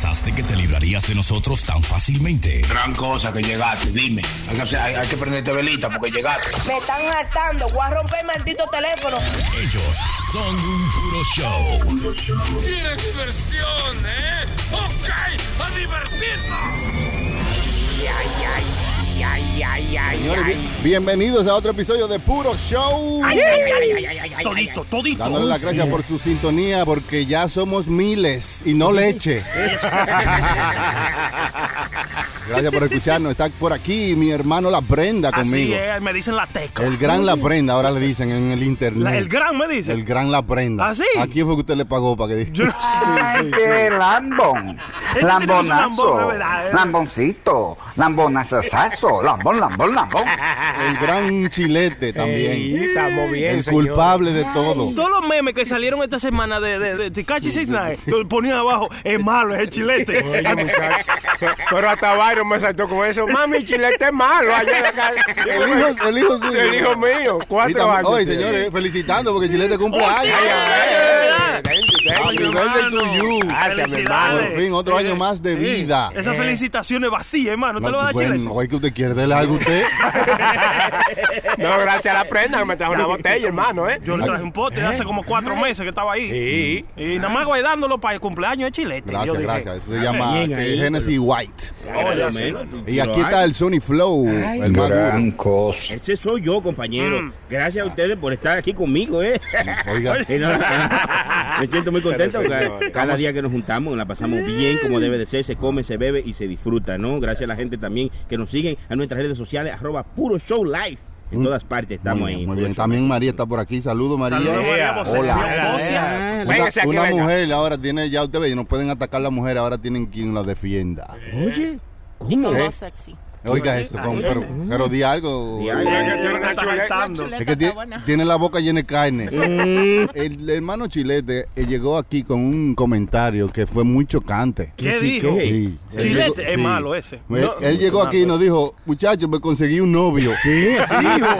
pensaste que te librarías de nosotros tan fácilmente? Gran cosa que llegaste, dime. Hay que, hacer- hay- hay que prenderte velita porque llegaste. Me están hartando. Voy a romper el maldito teléfono. Ellos son un puro show. ¡Qué diversión, eh! ¡Ok! ¡A divertirnos! Señores, bi- bienvenidos a otro episodio de Puro Show. Todito, todito. Dándole las gracias por su sintonía porque ya somos miles y no leche. gracias por escucharnos. Está por aquí mi hermano La Brenda Así conmigo. es, me dicen la teca. El gran La Brenda, ahora le dicen en el internet. La- el gran me dice. El gran La Brenda. ¿Ah, sí? ¿A quién fue que usted le pagó para que diga? Yo no Ay, qué lambón. Lambonazo. Lamboncito. Lambonazazazo. Lambón, lambón, lambón. El gran chilete también. Ey, estamos bien, el señor. culpable de todo. Todos los memes que salieron esta semana de, de, de Tekashi 69 lo ponían abajo, es malo, es el chilete. Oye. Pero hasta Byron me saltó con eso. Mami, chilete es malo allá en la casa. El hijo, el hijo suyo. El hijo mío, cuatro años. Oye, señores, felicitando porque Chilete cumple años. Eh, Happy Coño, birthday hermano. to you. Gracias, mi hermano. Por fin, otro año más de Eh, vida. Esas felicitaciones vacías, hermano. ¿Usted lo va a dar bueno, chilete? oye, que usted quiere darle algo a usted. No, gracias a la prenda que me trajo una botella, hermano, ¿eh? Yo le traje un pote hace como cuatro meses que estaba ahí. Sí. Y nada más guardándolo para el cumpleaños de chilete. Yo Gracias, dije, gracias. Eso se llama Genesis White. Y aquí está el Sony Flow, el más. Ese soy yo, compañero. Mm. Gracias a ustedes por estar aquí conmigo, ¿eh? Oiga, no, Me siento muy contento Pero, porque señor, cada día que nos juntamos la pasamos bien como debe de ser, se come, se bebe y se disfruta, ¿no? Gracias a la gente también que nos siguen a nuestras redes sociales, arroba puro show live. En todas partes estamos muy ahí. bien, muy Puro bien. También María está por aquí. Saludos, María. Saludos, María. Hola. Una, mujer ahora tiene, ya usted ve, no pueden atacar a la mujer, ahora tienen quien la defienda. Oye, ¿cómo? Voz sexy. Oiga eso, con- pero, pero di algo. Di. Eh. Es que tiene, tiene la boca llena de carne. El hermano Chilete eh, llegó aquí con un comentario que fue muy chocante. ¿Qué sí, dijo? qué? Sí. Chilete, llegó- es sí. malo ese. Él llegó aquí y nos dijo, muchachos, me conseguí un novio. Sí, así dijo.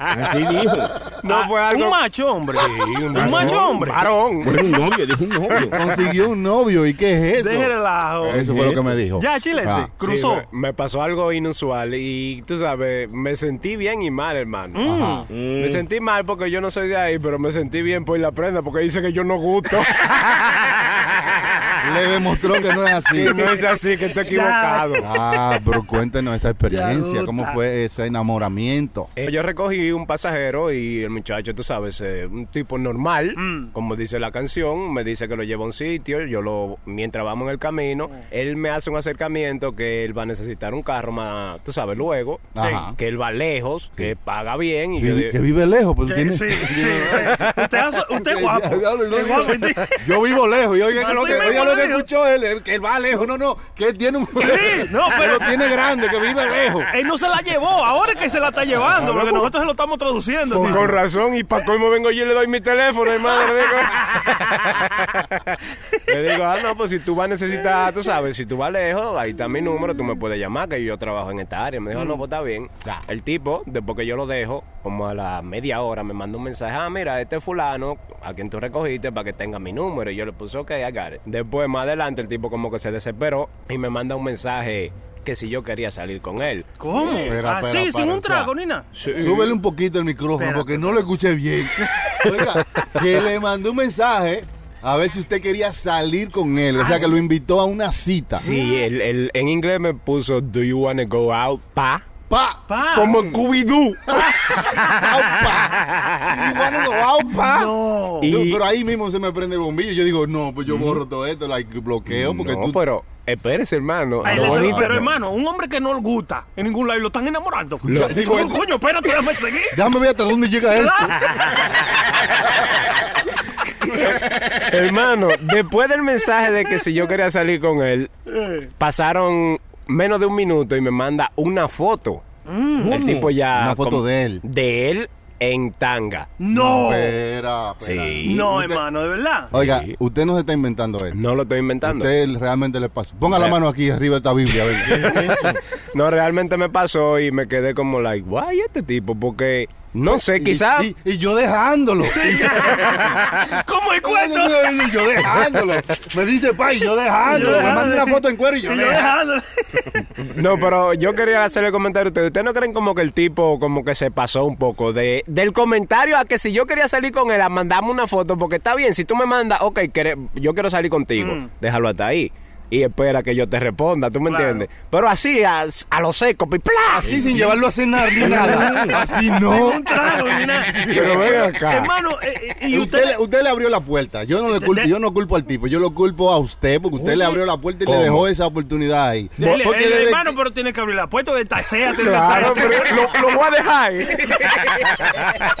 Así dijo. No fue algo. Un macho hombre. Sí, un macho hombre. Varón. Fue un novio, dijo un novio. Consiguió un novio. ¿Y qué es eso? Deje relajo. Eso fue lo que me dijo. Ya, Chilete. Ah. Cruzó. Sí, me, me pasó algo inusual y tú sabes, me sentí bien y mal, hermano. Ajá. Me sentí mal porque yo no soy de ahí, pero me sentí bien por la prenda porque dice que yo no gusto. Le demostró que no es así. que no es así, que estoy equivocado. Ah, pero cuéntenos esta experiencia, cómo fue ese enamoramiento. Eh, Yo recogí un pasajero y el muchacho, tú sabes, eh, un tipo normal, Mm. como dice la canción, me dice que lo lleva a un sitio, yo lo, mientras vamos en el camino, Mm. él me hace un acercamiento que él va a necesitar un carro más, tú sabes, luego, Ajá. que él va lejos, que paga bien y Que, yo que vive lejos, porque Que tiene... Sí, sí. Usted, es guapo. Yo vivo lejos y oiga Así lo que, lo que escuchó él, que él va lejos, no, no, que él tiene un... no, pero- lo tiene grande, que vive lejos. Él no se la llevó, ahora es que se la está llevando, porque nosotros se lo estamos traduciendo. con, con razón, y para colmo vengo yo y le doy mi teléfono, hermano. Le digo, le digo, ah, no, pues si tú vas a necesitar, tú sabes, si tú vas lejos, ahí está mi número, tú me puedes llamar, que yo trabajo en esta área. Me dijo, no, pues está bien. El tipo, después que yo lo dejo, como a la media hora, me manda un mensaje, ah, mira, este fulano, a quien tú recogiste, para que tenga mi número. Y yo le puse, ok, I got it. Después, más adelante, el tipo como que se desesperó y me manda un mensaje que si yo quería salir con él. ¿Cómo? Espera, Así, espera, sin un trago espera. ni nada. Súbele un poquito el micrófono porque no lo escuché bien. Oiga, que le mandó un mensaje a ver si usted quería salir con él. O sea, que lo invitó a una cita. Sí, el, el- en inglés me puso, do you wanna go out, pa? Pa, Pa. Como Scooby-Doo. Y bueno, no. No. Y- No, pero ahí mismo se me prende el bombillo. Yo digo, no, pues yo borro todo esto, like, bloqueo, porque no, tú. pero espérese, hermano. Ay, le- bonito- pero hermano, un hombre que no le gusta en ningún lado y lo están enamorando. Lo- digo, Coño, coño, espérate, déjame seguir. Déjame ver hasta dónde llega esto. hermano, después del mensaje de que si yo quería salir con él, pasaron menos de un minuto y me manda una foto. El tipo ya. Una foto de él. De él en tanga. No. Espera, espera. Sí. No, Usted- hermano, de verdad. Oiga, Sí. usted no se está inventando esto. No lo estoy inventando. Usted realmente le pasó. Ponga la mano aquí arriba de esta Biblia. venga. No, realmente me pasó y me quedé como like, guay, este tipo, porque No sé, quizás. Y, y yo dejándolo. ¿Cómo el cuento? Y yo dejándolo. Me dice, pa, y yo dejándolo. Me manda una foto en cuero y yo Y yo dejándolo. No, pero yo quería hacerle el comentario a ustedes. ¿Ustedes no creen como que el tipo como que se pasó un poco de del comentario a que si yo quería salir con él, a mandarme una foto? Porque está bien, si tú me mandas, ok, yo quiero salir contigo, Mm. déjalo hasta ahí. Y espera que yo te responda, ¿tú me Claro. entiendes? Pero así, a, a lo seco, pi, ¡plá! Así sin llevarlo a cenar ni nada. Así no. Un trago, ni nada. Pero ven acá. Hermano, eh, eh, y Usted, usted. le- usted le abrió la puerta. Yo no le culpo, De- yo no culpo al tipo, yo lo culpo a usted porque usted le abrió la puerta y ¿Cómo? le dejó esa oportunidad ahí. Dele, Porque desde hermano, que- pero tiene que abrir la puerta de tasea. Claro, pero lo, lo voy a dejar.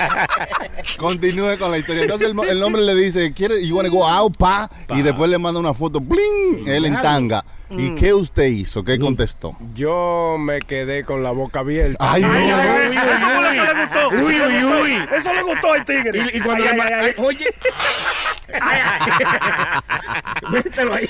Continúe con la historia. Entonces el, el hombre le dice, ¿quiere, you wanna go out, pa? Y después le manda una foto, bling, él en tanga. Mm. ¿Y qué usted hizo? ¿Qué contestó? Yo me quedé con la boca abierta. Ay, no. Ay, ay, ay, Eso fue lo que le gustó. Uy, uy, uy. Eso le gustó al tigre. Y, y cuando Ay, le ay, ma- ay, ay. Oye. Mételo ahí.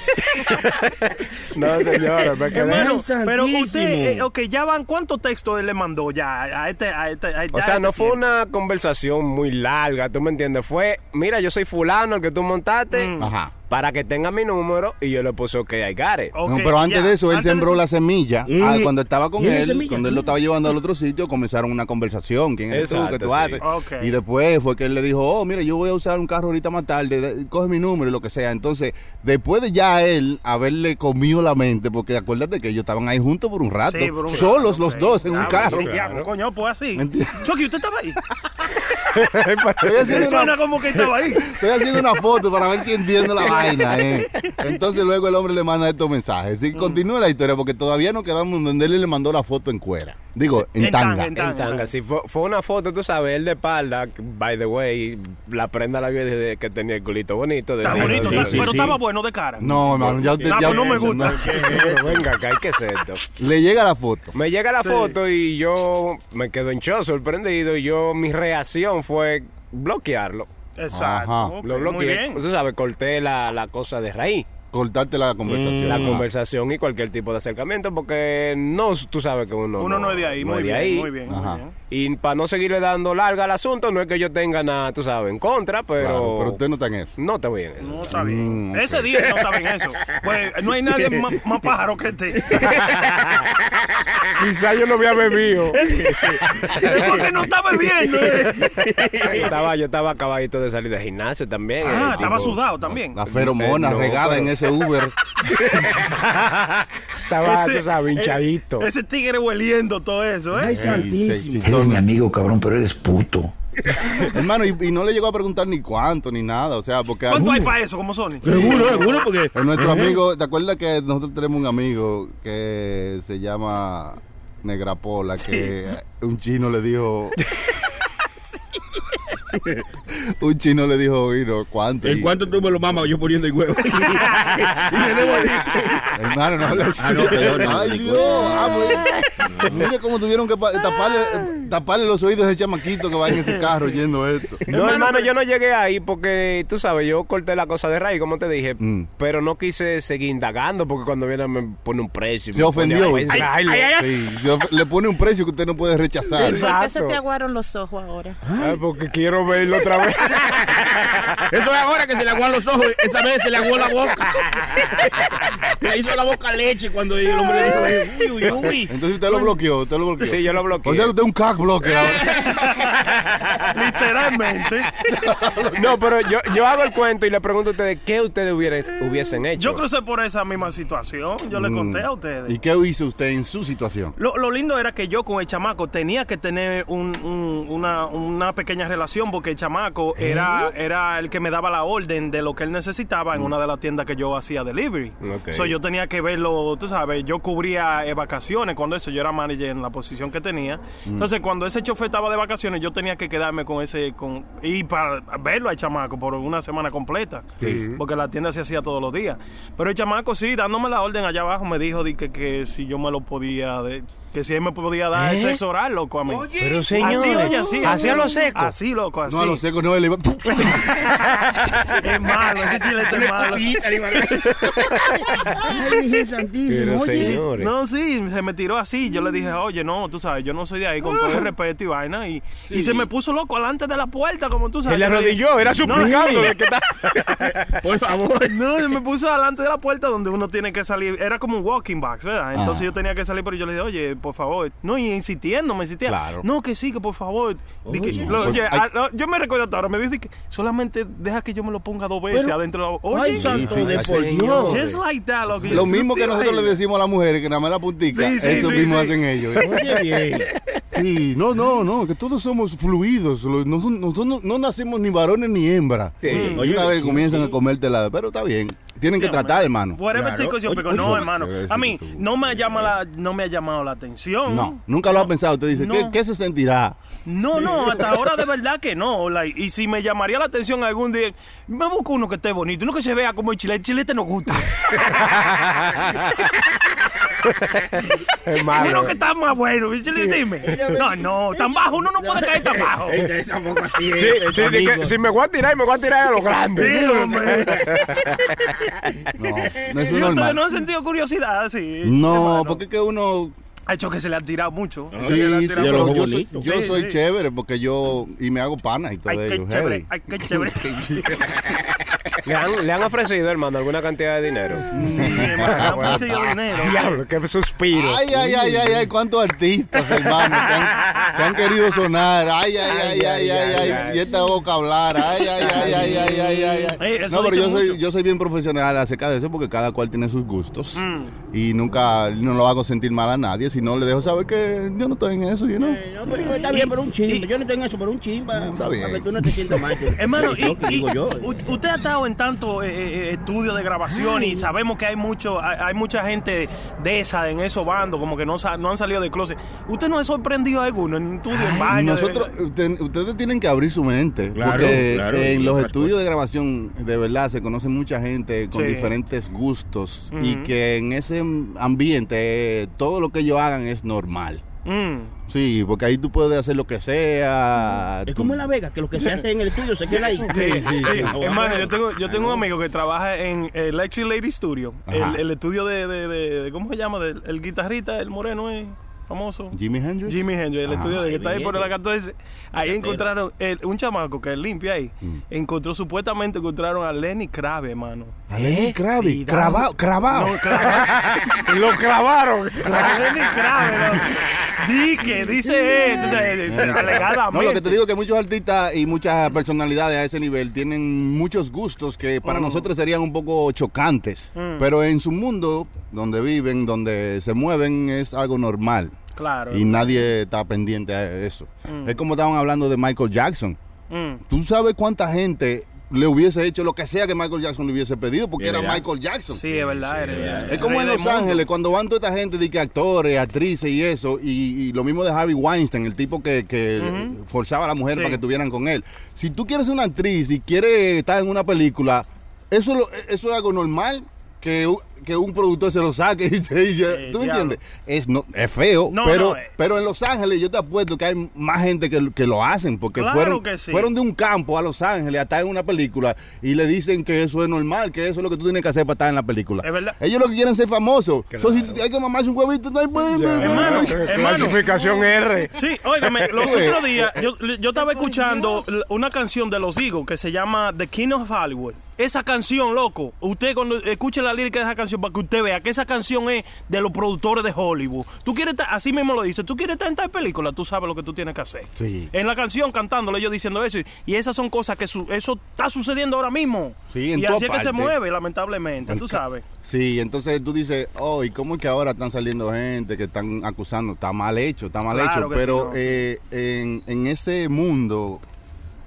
No, señores, me quedé. Hermano, pero usted, eh, ok, ya van, ¿cuántos textos él le mandó ya a este, a este, a O a sea, este no fue tiempo? una conversación muy larga, ¿tú me entiendes? Fue, mira, yo soy fulano, el que tú montaste, Mm. Ajá. Para que tenga mi número, y yo le puse, ok, I got it. No, pero antes ya. de eso, él de sembró la semilla. Mm. Ah, cuando estaba con ¿Tiene él, semilla? cuando él lo estaba llevando al otro sitio, comenzaron una conversación. ¿Quién eres tú? ¿Qué tú sí. haces? Y después fue que él le dijo, oh, mira, yo voy a usar un carro ahorita más tarde, de- coge mi número y lo que sea. Entonces, después de ya él haberle comido la mente, porque acuérdate que ellos estaban ahí juntos por un rato, Sí, por un solos rato, los dos en un carro. sí, coño, pues así. Chucky, ¿usted estaba ahí? Estoy haciendo, Suena una, como que estaba ahí. estoy haciendo una foto para ver si entiendo la vaina. eh. Entonces luego el hombre le manda estos mensajes. Y continúa la historia porque todavía no quedamos donde él le mandó la foto en cuera. Digo, en en tanga. tanga, en En tanga, sí, fue, fue una foto, tú sabes, él de espalda, by the way, la prenda la vi desde que tenía el culito bonito. Está bonito, sí, está- sí, pero sí. estaba bueno de cara. No, hermano, ya usted Ah, ya pues no me gusta. Pero venga acá, hay que ser esto. Le llega la foto. Me llega la Sí. foto y yo me quedo en shock, sorprendido, y yo, mi reacción fue bloquearlo. Exacto. Lo muy bloqueé. bien. Tú sabes, corté la, la cosa de raíz. Cortarte la conversación. la Ajá. conversación y cualquier tipo de acercamiento porque no tú sabes que uno Uno no es de ahí, no muy es de bien, ahí. muy bien, muy bien. y para no seguirle dando larga al asunto no es que yo tenga nada tú sabes en contra pero, Claro, pero usted no está en eso. no te voy en eso No está bien. Mm. Ese día no está bien eso. Pues no hay nadie más, más pájaro que este. quizá yo no había bebido Es porque no está bebiendo. eh. yo estaba yo estaba acabadito de salir de gimnasio también Ah, eh, estaba tipo, sudado también. La feromona Eh, no, regada pero- en ese Uber. estaba Ese- sabes hinchadito eh, Ese tigre hueliendo todo eso, ¿eh? Ay, santísimo. Eres mi amigo, cabrón, pero eres puto. Hermano, y, y no le llegó a preguntar ni cuánto ni nada. O sea, porque. ¿Cuánto hay para eso, como Sony? Seguro, seguro, porque. es nuestro amigo, ¿te acuerdas que nosotros tenemos un amigo que se llama Negrapola? Que un chino le dijo. un chino le dijo, oye, no, ¿cuánto? ¿En cuánto tú me lo mamas yo poniendo el huevo? y me debo Hermano, no le Ah, no, perdón, no, Ay, Dios. Ah, pues, mire cómo tuvieron que pa- taparle, eh, taparle los oídos a ese chamaquito que va en ese carro yendo esto. no hermano yo no llegué ahí porque tú sabes yo corté la cosa de raíz como te dije Mm. pero no quise seguir indagando porque cuando viene me pone un precio Se ofendió. Sí, yo- le pone un precio que usted no puede rechazar. Exacto. ¿Por qué se te aguaron los ojos ahora? Ah, porque quiero verlo otra vez. Eso es ahora que se le aguan los ojos. Esa vez se le aguó la boca. le hizo la boca leche cuando el hombre le dijo, uy, uy, uy. Entonces usted lo bloqueó, usted lo bloqueó. Sí, yo lo bloqueé. O sea, usted es un cac bloque ahora. Literalmente. No, pero yo, yo hago el cuento y le pregunto a ustedes qué ustedes hubieran- hubiesen hecho. Yo crucé por esa misma situación. Yo le conté a ustedes. Mm. ¿Y qué hizo usted en su situación? Lo, lo lindo era que yo con el chamaco tenía que tener un- un- una, una pequeña relación porque el chamaco era, era el que me daba la orden de lo que él necesitaba en una de las tiendas que yo hacía delivery. Ok. So, yo tenía que verlo, tú sabes, yo cubría eh, vacaciones cuando eso, yo era manager en la posición que tenía. Entonces, cuando ese chofer estaba de vacaciones, yo tenía que quedarme con ese, con y para verlo al chamaco por una semana completa, porque la tienda se hacía todos los días. Pero el chamaco sí, dándome la orden allá abajo, me dijo di que, que si yo me lo podía, de- Que si él me podía dar el ¿Eh? sexo oral, loco, a mí. Pero Así, señores, oye, así. así a lo seco. Así, loco, así. No, a lo seco no, él iba. Es malo, ese chilete es malo. Ay, Virgen Santísimo, Pero oye. señores. No, sí, se me tiró así. Yo le dije, oye, no, tú sabes, yo no soy de ahí, con todo el respeto y vaina. Y, y se me puso loco delante de la puerta, como tú sabes. Se le dije, arrodilló, era No, suplicando. sí. de que está- Por favor. No, se me puso delante de la puerta donde uno tiene que salir. Era como un walking box, ¿verdad? Entonces Ah. yo tenía que salir, pero yo le dije, oye, por favor. No, y insistiendo, me insistía. Claro. No, que sí, que por favor. Que- Oye. lo- oye, Hay- ah, no, yo me recuerdo hasta ahora, me dice que solamente deja que yo me lo ponga dos veces Pero- adentro de la Oye, Ay, santo sí, de sí, por. Dios. just like that, loco. Lo mismo que nosotros le decimos a las mujeres que nada más la puntica, Sí, sí, eso sí, mismo sí. hacen ellos. Oye, bien. Sí, no, no, no, que todos somos fluidos. Nosotros, nosotros no nacemos ni varones ni hembras. Sí. Oye, una vez comienzan sí. a comértela, pero está bien. Tienen que tratar, hermano. Whatever Claro. chico, yo Oye, pico. oye, no, oye, hermano. A mí tú- no me, llama la, no me ha llamado la atención. No, nunca lo ha pensado. Usted dice, No. ¿qué, qué se sentirá? No, no, hasta ahora de verdad que no. like, y si me llamaría la atención algún día, me busco uno que esté bonito, uno que se vea como el chile. El chilete nos gusta. Es malo. uno que está más bueno, dime. No, no, tan bajo uno no puede caer tan bajo. Tampoco así, Sí, eh, sí, de que amigo. si me voy a tirar, me voy a tirar a lo grande. Sí, hombre. No, no es Y ustedes no han sentido curiosidad, sí. No, hermano. porque es que uno Ha hecho que se le han tirado mucho. Sí, han tirado yo soy, bonito. yo Sí, soy sí. chévere porque yo y me hago pana y todo Ay, qué ello. chévere, ay, qué chévere. ¿Le han, le han ofrecido, hermano, alguna cantidad de dinero? Sí, hermano, ofrecido dinero. Diablo, qué suspiro. Ay, ay, ay, ay, ay, cuántos artistas, hermano, que han, que han querido sonar. Ay, ay, ay, ay, ay, ay, y esta boca hablar. Ay, ay, ay, ay, ay, ay, ay, No, pero yo soy, mucho. yo soy bien profesional acerca de eso porque cada cual tiene sus gustos Mm. y nunca no lo hago sentir mal a nadie, sino le dejo saber que yo no estoy en eso, you know. Eh, no, pero está bien, pero un chimba. Yo no tengo eso, pero un chimba. Está bien. Para que tú no te sientas mal. tú. Hermano, y, y- digo yo. u- usted ha estado en tantos estudios de grabación y sabemos que hay mucho, hay, hay mucha gente de esa en esos bandos, como que no, no han salido de closet. ¿Usted no ha sorprendido a alguno en estudios, en baños? Nosotros, usted- ustedes tienen que abrir su mente. Claro, porque claro, en los estudios cosas. de grabación, de verdad, se conoce mucha gente con Sí. diferentes gustos. Y que en ese ambiente, eh, todo lo que ellos hagan es normal. Mm. Sí, porque ahí tú puedes hacer lo que sea. Es tú- como en La Vega, que lo que se hace en el estudio se queda ahí. Sí, sí, sí. Hermano, yo tengo, yo tengo un amigo que trabaja en Electric Lady Studio, el, el estudio de, de, de- de- ¿cómo se llama? Del- el guitarrista, el moreno es famoso. Jimi Hendrix. Jimmy Hendrix, el Ajá. estudio de que está ahí por el bien. 14. Ahí encontraron el- un chamaco que es limpio ahí. Encontró, supuestamente encontraron a Lenny Krave, hermano. A Lenny Kravitz, Sí, cravao, cravao. No, Krave. Lo clavaron. a Lenny Krave, no. Di que dice él. Entonces, eh, alegadamente. No, lo que te digo es que muchos artistas y muchas personalidades a ese nivel tienen muchos gustos que para Mm. nosotros serían un poco chocantes. Mm. Pero en su mundo, donde viven, donde se mueven, es algo normal. Claro. Y nadie está pendiente a eso. Mm. Es como estaban hablando de Michael Jackson. Mm. ¿Tú sabes cuánta gente le hubiese hecho lo que sea que Michael Jackson le hubiese pedido? Porque era. Michael Jackson. Sí, es verdad. era- Es como en Los. Ángeles, cuando van toda esta gente, de que actores, actrices y eso, y, y lo mismo de Harvey Weinstein, el tipo que, forzaba a la mujer Sí. para que estuvieran con él. Si tú quieres ser una actriz y quieres estar en una película, eso, es lo- eso es algo normal que, que un productor se lo saque y te dice, ¿tú me entiendes? Es, no, es feo, No, pero, no, es- pero en Los Ángeles yo te apuesto que hay más gente que, que lo hacen, porque Claro fueron, que sí. fueron de un campo a Los Ángeles a estar en una película y le dicen que eso es normal, que eso es lo que tú tienes que hacer para estar en la película. Es verdad. Ellos lo que quieren es ser famosos. So, si hay que mamarse un huevito, no hay problema. Hermano, hermano. Clasificación R. Sí, óigame, los otros días yo, yo estaba escuchando una canción de los Eagles que se llama The King of Hollywood. Esa canción, loco, usted cuando escuche la lírica de esa canción para que usted vea que esa canción es de los productores de Hollywood. Tú quieres estar, así mismo lo dice, tú quieres estar en tal película, tú sabes lo que tú tienes que hacer. Sí. En la canción cantándole ellos diciendo eso y- esas son cosas que su- eso está sucediendo ahora mismo. Sí, en y así es que se mueve, lamentablemente, tú sabes. Sí, entonces tú dices, oh, ¿y cómo es que ahora están saliendo gente que están acusando? Está mal hecho, está mal Claro hecho. Pero sí, no, sí. eh, en, en ese mundo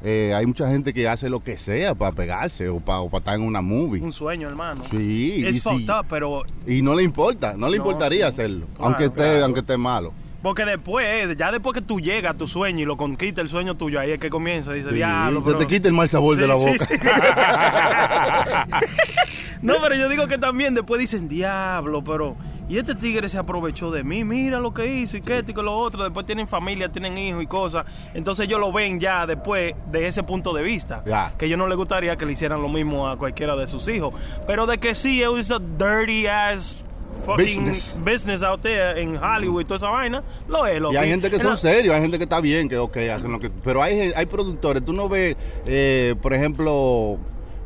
eh, hay mucha gente que hace lo que sea para pegarse o para, estar en una movie. Un sueño, hermano. Sí, Es fucked up, pero y no le importa, no le No, importaría sí. hacerlo, Claro, aunque esté, claro. aunque esté malo. Porque después, ya después que tú llegas a tu sueño y lo conquista el sueño tuyo, ahí es que comienza. Dice, Sí, diablo. se pero-". te quita el mal sabor de la boca. no, pero yo digo que también después dicen, diablo, pero. Y este tigre se aprovechó de mí, mira lo que hizo y qué esto y que lo otro. Después tienen familia, tienen hijos y cosas. Entonces ellos lo ven ya después de ese punto de vista. Que yo no le gustaría que le hicieran lo mismo a cualquiera de sus hijos. Pero de que sí, es a dirty ass fucking Business. business, out there en Hollywood y toda esa vaina, lo es. Lo Y hay gente que son la- serios, hay gente que está bien, que ok, hacen lo que... Pero hay, hay productores, tú no ves, eh, por ejemplo,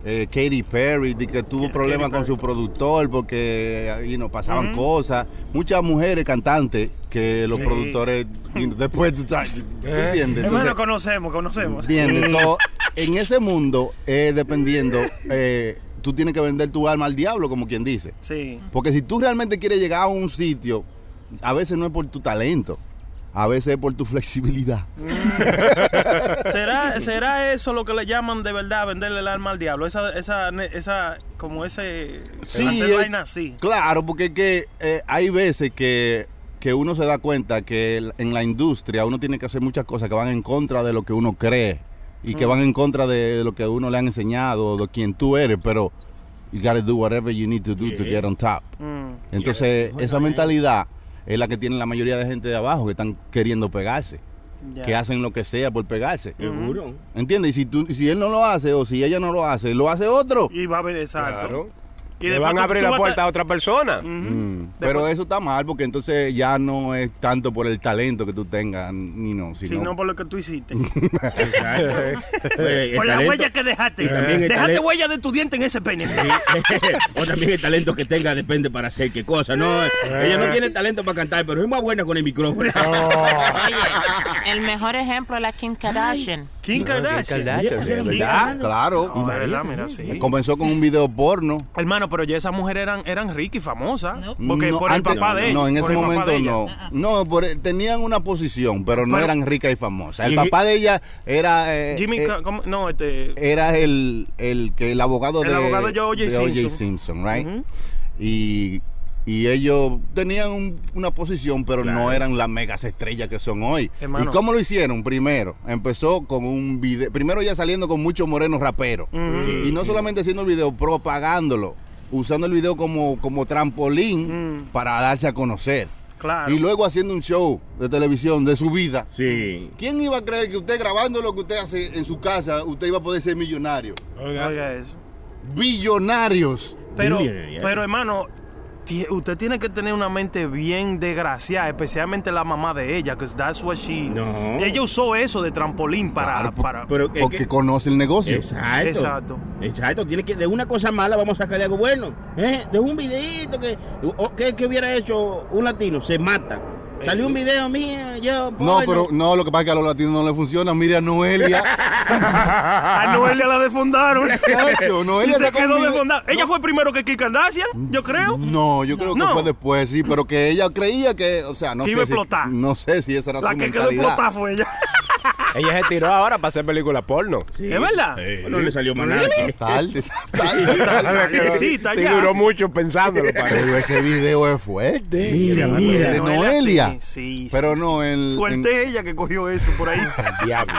eh, Katy Perry, de que tuvo problemas con su productor porque you know, pasaban cosas. Muchas mujeres cantantes que los Sí. productores, you know, después, tú, sabes, ¿tú entiendes? Entonces, conocemos, conocemos. ¿Entiendes? En ese mundo, eh, dependiendo, eh, tú tienes que vender tu alma al diablo, como quien dice. Sí. Porque si tú realmente quieres llegar a un sitio, a veces no es por tu talento, a veces es por tu flexibilidad. ¿Será, ¿Será eso lo que le llaman de verdad venderle el alma al diablo? Esa, esa, esa como ese... hacer eh, vaina así. Claro, porque es que eh, hay veces que, que uno se da cuenta que en la industria uno tiene que hacer muchas cosas que van en contra de lo que uno cree y que Mm. van en contra de lo que a uno le han enseñado, de quién tú eres, pero you gotta do whatever you need to do to get on top. Mm. Entonces, esa mentalidad es la que tiene la mayoría de gente de abajo que están queriendo pegarse. Ya. que hacen lo que sea por pegarse. Seguro. ¿Entiendes? Y si, tú, si él no lo hace o si ella no lo hace, lo hace otro. Y va a haber, exacto. Claro. Y Le van a abrir la puerta a otra persona. Mm. Pero eso está mal porque entonces ya no es tanto por el talento que tú tengas, ni no, sino Sino por lo que tú hiciste. Por la talento- huella que dejaste. y también el Dejaste talento- huella de tu diente en ese pene. o también el talento que tenga depende para hacer qué cosa. No, ella no tiene talento para cantar, pero es más buena con el micrófono. Oye, el mejor ejemplo es la Kim Kardashian. Kim Kardashian. Kardashian, ¿verdad? ella- Claro. No, de María verdad, mira, también. sí. Comenzó con un video porno. Hermano, pero ya esas mujeres eran, eran ricas y famosas. Porque No, por el antes- papá de ella. No, en ese el momento de ella. no. No, por- tenían una posición, pero no Pero- eran ricas y famosas. El Y- papá de ella era eh, Jimmy, eh, no, este. era el, el que el abogado El de, abogado de O.J. Simpson. Simpson, right? Y, y ellos tenían un- una posición, pero no eran las megas estrellas que son hoy. Hermano. ¿Y cómo lo hicieron? Primero, empezó con un video, primero ya saliendo con muchos morenos raperos. Y no solamente haciendo el video, propagándolo, usando el video como, como trampolín Mm. para darse a conocer. Claro. Y luego haciendo un show de televisión de su vida. Sí. ¿Quién iba a creer que usted grabando lo que usted hace en su casa, usted iba a poder ser millonario? Oiga eso. Billonarios. Pero, Bien, pero hermano, usted tiene que tener una mente bien desgraciada, especialmente la mamá de ella, que that's what she. No. Ella usó eso de trampolín para. Claro, para Pero que- Porque que- conoce el negocio. Exacto. Exacto. Exacto. Tiene que de una cosa mala vamos a sacarle algo bueno. ¿Eh? De un videito que, o- que, que hubiera hecho un latino, se mata. Salió un video mío, yo. No, pero no, lo que pasa es que a los latinos no le funciona. Mire a Noelia. A Noelia la defundaron. Y Noelia se quedó defundada. Ella fue primero que Kim Kardashian, yo creo. No, yo creo que fue después, sí, pero que ella creía que, o sea, no Que sé iba a si, explotar. no sé si esa era La su que quedó explotada fue ella. Ella se tiró ahora para hacer películas porno. Sí. ¿Es verdad? Bueno, le salió más nada. Tarde, tarde. Sí, está Sí, ya. duró mucho pensándolo. Pero ese video es fuerte. Mira, de mira. Noelia. Sí, sí, pero sí, no, sí. el, Fuerte ella que cogió eso por ahí. Diablo.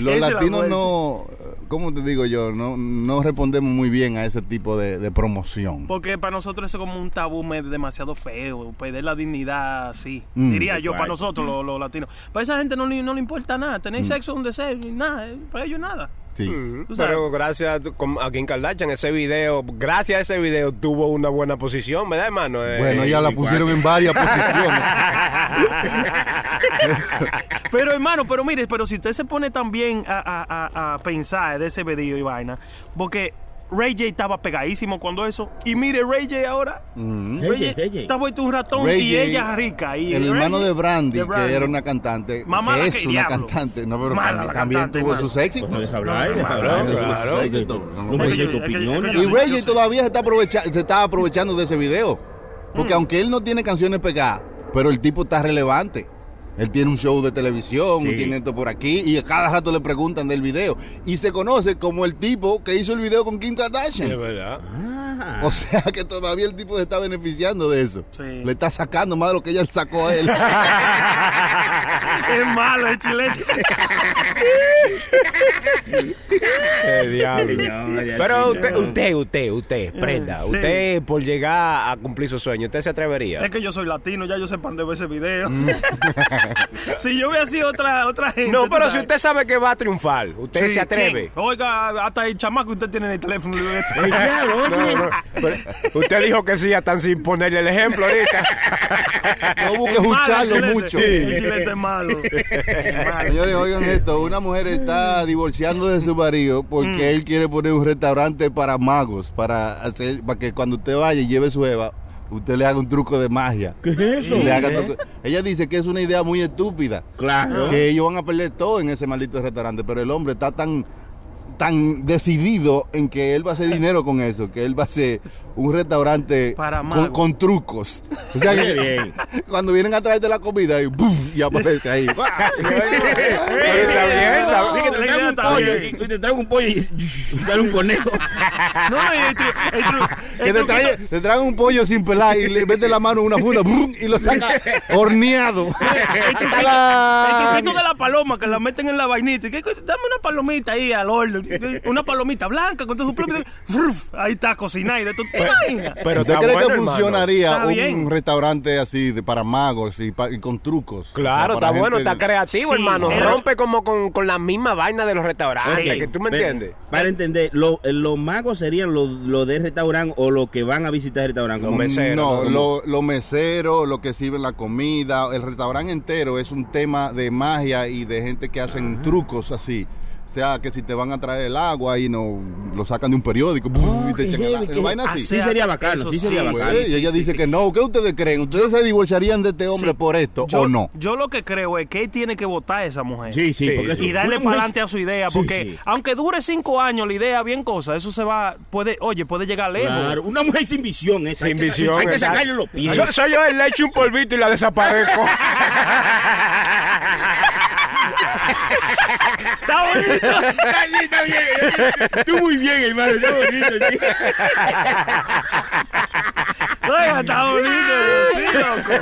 los latinos no, ¿cómo te digo yo? No, no respondemos muy bien a ese tipo de, de promoción. Porque para nosotros eso es como un tabú demasiado feo, perder la dignidad así. Mm. Diría yo, para nosotros los, los latinos. Para esa gente no, le- no le importa nada. Tener sexo donde sea, nada, eh, para ellos nada. Sí. Pero gracias a, Kim Kardashian, ese video, gracias a ese video tuvo una buena posición, ¿verdad, hermano? Eh, Bueno, ya la pusieron en varias posiciones. Pero hermano, pero mire, pero si usted se pone también a, a- a- a pensar de ese video y vaina, porque Ray J estaba pegadísimo cuando eso, y mire Ray J ahora, Mm. Ray J, Ray J. estaba vuelto un ratón Ray y J, ella rica. Y el hermano de Brandy, de que era una cantante, mala que que es el una diablo. cantante, no, pero Mala también, cantante, tuvo sus éxitos. Pues hablar, claro, que- que- que- Y Ray J todavía se está, se está aprovechando de ese video. Porque aunque él no tiene canciones pegadas, pero el tipo está relevante. Él tiene un show de televisión, Sí. tiene esto por aquí, y a cada rato le preguntan del video. Y se conoce como el tipo que hizo el video con Kim Es Kardashian. verdad. Ajá. O sea que todavía el tipo se está beneficiando de eso. Sí. Le está sacando más de lo que ella sacó a él. Es malo el chilete. Eh, diablo. Pero sí, usted, no. usted, usted, usted, prenda. Sí. Usted por llegar a cumplir su sueño, ¿usted se atrevería? Es que yo soy latino, ya yo sé dónde ver ese video. si yo hubiera sido otra, otra gente. No, pero si usted sabe que va a triunfar, usted Sí, se atreve. ¿quién? Oiga, hasta el chamaco que usted tiene en el teléfono. Pero usted dijo que sí, están sin ponerle el ejemplo ahorita. No busque Es malo el escucharlo mucho. El chilete es malo. Es malo. Señores, oigan esto, una mujer está divorciando de su marido porque Mm. él quiere poner un restaurante para magos, para hacer, para que cuando usted vaya y lleve su Eva, usted le haga un truco de magia. ¿Qué es eso? Y le haga truco- Ella dice que es una idea muy estúpida, Claro. que ellos van a perder todo en ese maldito restaurante, pero el hombre está tan tan decidido en que él va a hacer dinero con eso, que él va a hacer un restaurante Para con, trucos. O sea que bien. cuando vienen a traerte la comida y, ¡buf! y aparece ahí. Te traigo un pollo y, y te traigo un pollo y, y sale un conejo. No, y el, Que te, truquito- trae, te traen un pollo sin pelar y le mete la mano en una funda y lo saca horneado. El truquito, el truquito de la paloma que la meten en la vainita. y que- Dame una palomita ahí al horno. Una palomita blanca con todo su plumita. Ahí está cocinada. y de todo. ¿Te imaginas? Pero ¿Usted cree bueno, que funcionaría un restaurante así de para magos y, pa- y con trucos? Claro, O sea, está bueno, está creativo, Sí, hermano. pero- Rompe como con, con la misma vaina de los restaurantes, que tú me pero, entiendes. Para entender, lo- los magos serían los lo de restaurante o los que van a visitar el restaurante. Los meseros. No, como- lo, lo mesero, lo que sirven la comida, el restaurante entero es un tema de magia y de gente que hacen trucos así. O sea, que si te van a traer el agua y no lo sacan de un periódico y te echan el- heavy, el qué- vaina así. Sí sería bacano, sí sería sí, bacano. Pues, y ella dice que no. ¿Qué ustedes creen? ¿Ustedes se divorciarían de este hombre Sí. por esto Yo, o no? Yo lo que creo es que él tiene que votar a esa mujer. Sí, sí, Sí, sí. Y darle para adelante a su idea, Sí, porque sí. aunque dure cinco años la idea, bien cosa, eso se va, puede, oye, puede llegar lejos. Claro, una mujer sin visión esa. hay Sin que- visión. Hay que sacarle los pies. Yo, soy yo, le echo un polvito y la desaparezco. Está bonito. Está bien, está bien. Tú muy bien, hermano. Está bonito. Oiga, está bonito. Sí, loco.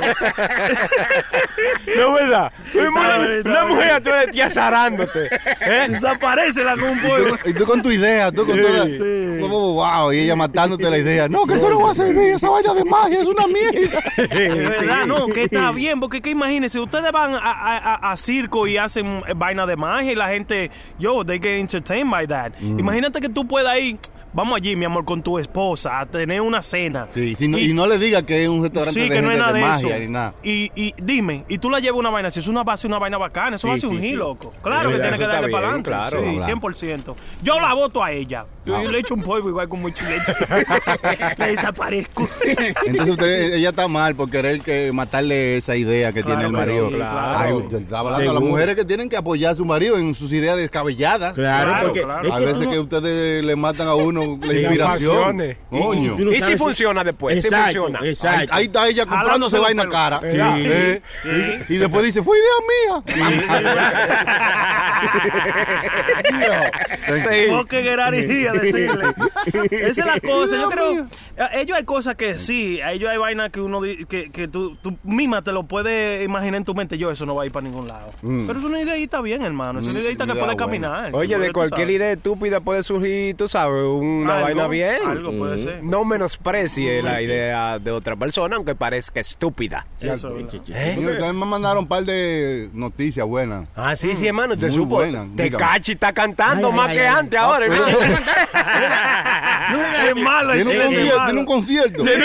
no, ¿verdad? Una, bonito, una está mujer atrás de ti azarándote. ¿eh? Desaparece la con un polvo. Y tú con tu idea, tú con toda. Oh, wow, y ella matándote la idea. No, que eso no va a servir, esa vaina de magia es una mierda. De verdad, no, que está bien, porque que imagínense, ustedes van a, a- a- a circo y hacen vaina de magia y la gente, yo, they get entertained by that. Mm. Imagínate que tú puedas ir, vamos allí, mi amor, con tu esposa a tener una cena. Sí, si no- y, no le diga que es un restaurante Sí, de, que no es gente nada de magia eso. ni nada. Y, y dime, y tú la llevas una vaina, si es una base, una vaina bacana, eso Sí, va a ser sí, un sí. hit, loco. Claro que tiene que darle para adelante. claro. sí, Claro. 100%. Yo la voto a ella. Yo, yo le echo un polvo igual con mucho leche. le desaparezco. Entonces usted, ella está mal por querer que matarle esa idea que tiene el marido. sí, claro. Ay, yo estaba hablando de las mujeres que tienen que apoyar a su marido en sus ideas descabelladas. Claro, Claro, porque a veces que ustedes le matan a uno la Sí, inspiración. pasiones. Coño. tú no ¿Y si funciona después? ¿Si funciona? Ahí, Exacto. ahí está ella comprándose vaina los cara. Sí. Eh, Y, y después dice, fue idea mía. Sí. Oh, qué guerrería decirle. Esa es la cosa. Yo creo. a Ellos hay cosas que sí. A ellos hay vainas que uno. di- que, que tú, tú misma te lo puedes imaginar en tu mente. Yo, eso no va a ir para ningún lado. Pero es una ideita bien, hermano. Es una Mm, ideita que puede caminar. Oye, de cualquier idea estúpida puede surgir, tú sabes, una Algo, vaina bien. Algo puede ser. No menosprecie la idea de otra persona, aunque parezca estúpida. Eso. ¿Eh? Ustedes me mandaron un par de noticias buenas. Ah, sí, sí, hermano, Muy supo. buena, Te dígame. cachi está cantando Ay, más ay, que ay, ay. antes ahora, hermano. Es malo, el Tiene un concierto. un.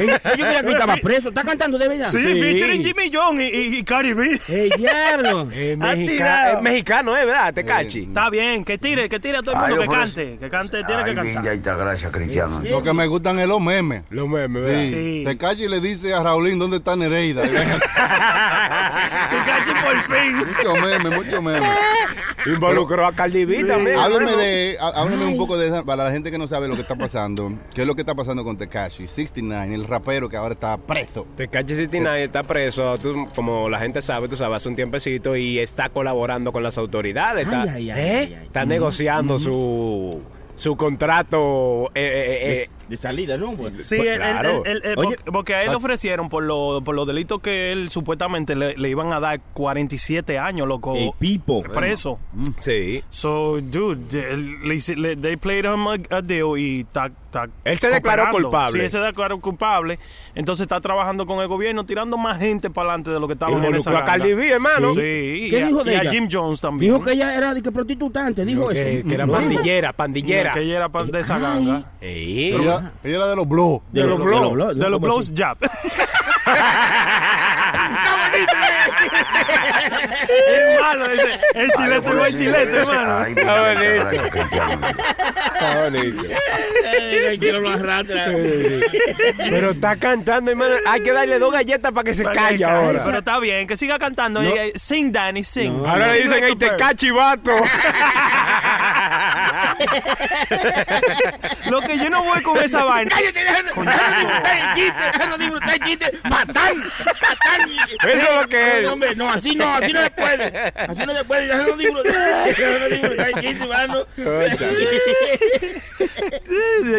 Eh, Yo creía que estaba preso. ¿Está cantando de verdad? Sí, Sí. featuring Jimmy John y, y, y Cardi B. ¡Ey, diablo! Es, tirado. es mexicano, ¿eh? ¿Verdad? Te cachi. Está bien, que tire, que tire a todo el mundo, que cante. Que cante, tiene que cantar. Ay, gracias, Cristiano. Lo que me gustan es los memes. Los memes, ¿verdad? Sí. Sí. Te cacha y le dice a Raulín dónde está Nereida. Que cache por fin. mucho meme, mucho meme. Involucró a Cardi B también. Háblame de, há- háblame un poco de esa, para la gente que no sabe lo que está pasando. ¿Qué es lo que está pasando con Tekashi 69, el rapero que ahora está preso? Tecachi 69 está preso, tú- como la gente sabe, tú sabes, hace un tiempecito y está colaborando con las autoridades. Está, Ay, ay, ay, ¿eh? ay, ay. está negociando su, su contrato eh, eh, eh, de salida, ¿no? Pues, Sí, pues, él- claro. él- él- Oye, porque, a él le ofrecieron por, lo- por los delitos que él supuestamente le, le iban a dar 47 años, loco. El Pipo. Preso. Sí. So, dude, they played him a, a deal y está, está Él se declaró culpable. Sí, él se declaró culpable. Entonces está trabajando con el gobierno, tirando más gente para adelante de lo que estaba en esa a ganga. Cardi B, hermano. Sí. ¿Qué y a- dijo de y a ella? Jim Jones también. Dijo que ella era de que prostituta antes, dijo Que, eso. que era ¿No? pandillera, pandillera. Que ella era de esa ganga. Ey. Ella, ella era de los blogs. De, De los los blows. blows. De los blows jab. Es malo ese. El chilete, buen chilete, hermano. Está bonito. Está bonito. Eh, quiero lo arrastra. Pero está cantando, hermano. Hay que darle dos galletas para que se calle ahora. Pero está bien, que siga cantando. No. Sing, Danny, sing. Ahora le dicen, ahí te bird". cachivato. Lo que yo no voy con esa vaina. ¡Cállate! déjame- ¡Está en chiste! déjalo ¡Está en chiste! ¡Patán! ¡Patán! Eso es lo que es. No, hombre, no, así no, así no se puede. Así no se puede. Déjalo disfrutar. Déjalo disfrutar. Está en chiste, mano.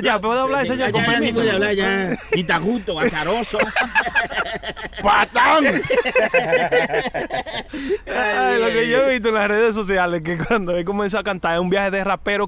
Ya, ¿puedo hablar, Ya, señor? ya, Con ya, permiso. hablar ya. Quitajusto, azaroso. ¡Patán! Ay, lo que yo he visto en las redes sociales que cuando él comenzó a cantar es un viaje de rapero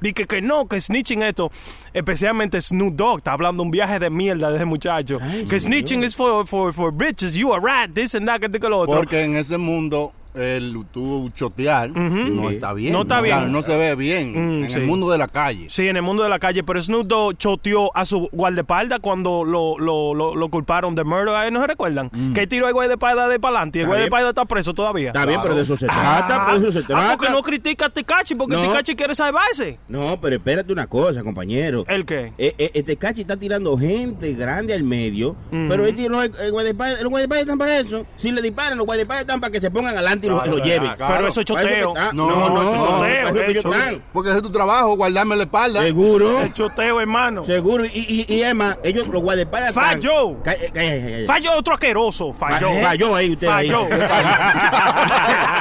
Dice que no, que snitching esto. Especialmente Snoop Dogg está hablando un viaje de mierda de ese muchacho. que snitching is for, for, for bitches, you a rat, this and that, que que lo otro. Porque en ese mundo, el tú chotear no está bien. No está O sea, bien. no se ve bien Mm, en sí. el mundo de la calle. Sí, en el mundo de la calle, pero Snoop Dogg choteó a su guardaespaldas cuando lo, lo, lo, lo culparon de murder. ¿eh? ¿No se recuerdan? Que tiró el guardaespaldas de para adelante y el guardaespaldas está preso todavía. Está bien, pero de eso se trata. Por eso se Ah, trata. porque no critica a Tecachi, porque No. Tecachi quiere salvarse. No, pero espérate una cosa, compañero. ¿El qué? Eh, eh, este cachi está tirando gente grande al medio, pero él tiró el, el guardaespaldas. Los guardaespaldas están para eso. Si le disparan, los guardaespaldas están para que se pongan adelante y lo, Claro, lo lleven. claro. Pero eso es choteo. No, No, no, eso es choteo. Porque ese es tu trabajo, guardarme la espalda. Seguro. El choteo, hermano. Seguro. Y, y, y Emma, ellos, los guardaespaldas. Falló. Eh, calla, calla. Falló otro asqueroso. Falló. Falló, ahí usted. Falló.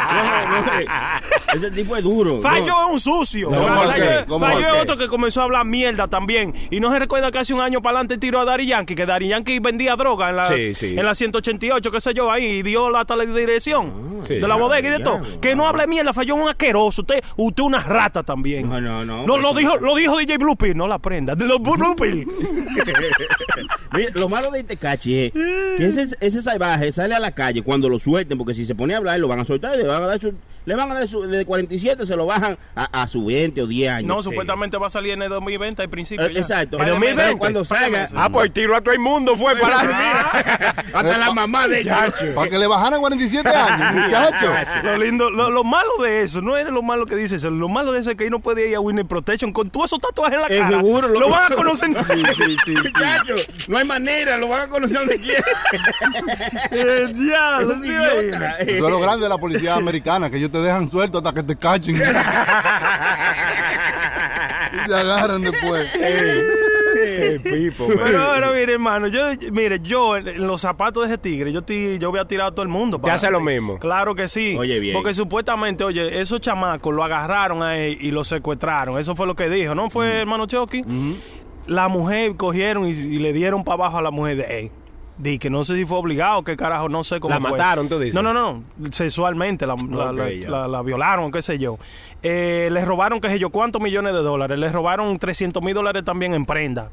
No, no, ese tipo es duro. Falló no. es un sucio. ¿Cómo Falló, es otro que comenzó a hablar mierda también. Y no se recuerda que hace un año para adelante tiró a Dari Yankee, que Dari Yankee vendía droga en la, Sí, sí. en la 188, qué sé yo, ahí, y dio la teledirección Sí. De la bodega y de todo. Que no hable mierda, falló un asqueroso. Usted, usted una rata también. No, no, no. No, lo dijo, lo dijo DJ Bluepill, no la prenda. De los Bluepill. Mira, lo malo de este cachi es que ese, ese salvaje sale a la calle cuando lo suelten, porque si se pone a hablar, lo van a soltar y le van a dar su. Le van a dar su. De 47 se lo bajan a, a su 20 o 10 años. No, supuestamente va a salir en el 2020 al principio. Eh, ya. exacto. En meses. 2020, cuando salga-. Ah, pues tiró a todo el mundo, fue para Hasta la mamá de ellos. Para que le bajaran 47 años, muchacho. Lo lindo, lo, lo malo de eso, no es lo malo que dice eso, lo malo de eso es que ahí no puede ir a Winnie Protection con todos esos tatuajes en la Eh, cara. seguro, lo van a conocer. Muchacho, no hay manera, lo van a conocer donde quiera. Eh, diablo, Es un tío. idiota. Eso es lo grande de la policía americana, que ellos te dejan suelto hasta que te cachen. y te agarran después. Pipo, Pero mire, hermano, yo, mire, yo en, los zapatos de ese tigre, yo, yo voy a tirar a todo el mundo. para hace lo mismo? Claro que sí. Oye, bien. Porque supuestamente, oye, esos chamacos lo agarraron ahí y lo secuestraron. Eso fue lo que dijo, ¿no fue, hermano Chucky? La mujer cogieron y, y le dieron para abajo a la mujer de él. Di que no sé si fue obligado, qué carajo, no sé cómo La fue. mataron, tú dices. No, no, no, sexualmente la, la- la- ya. la- la violaron, qué sé yo. Eh, les robaron, qué sé yo, cuántos millones de dólares. Les robaron 300 mil dólares también en prenda.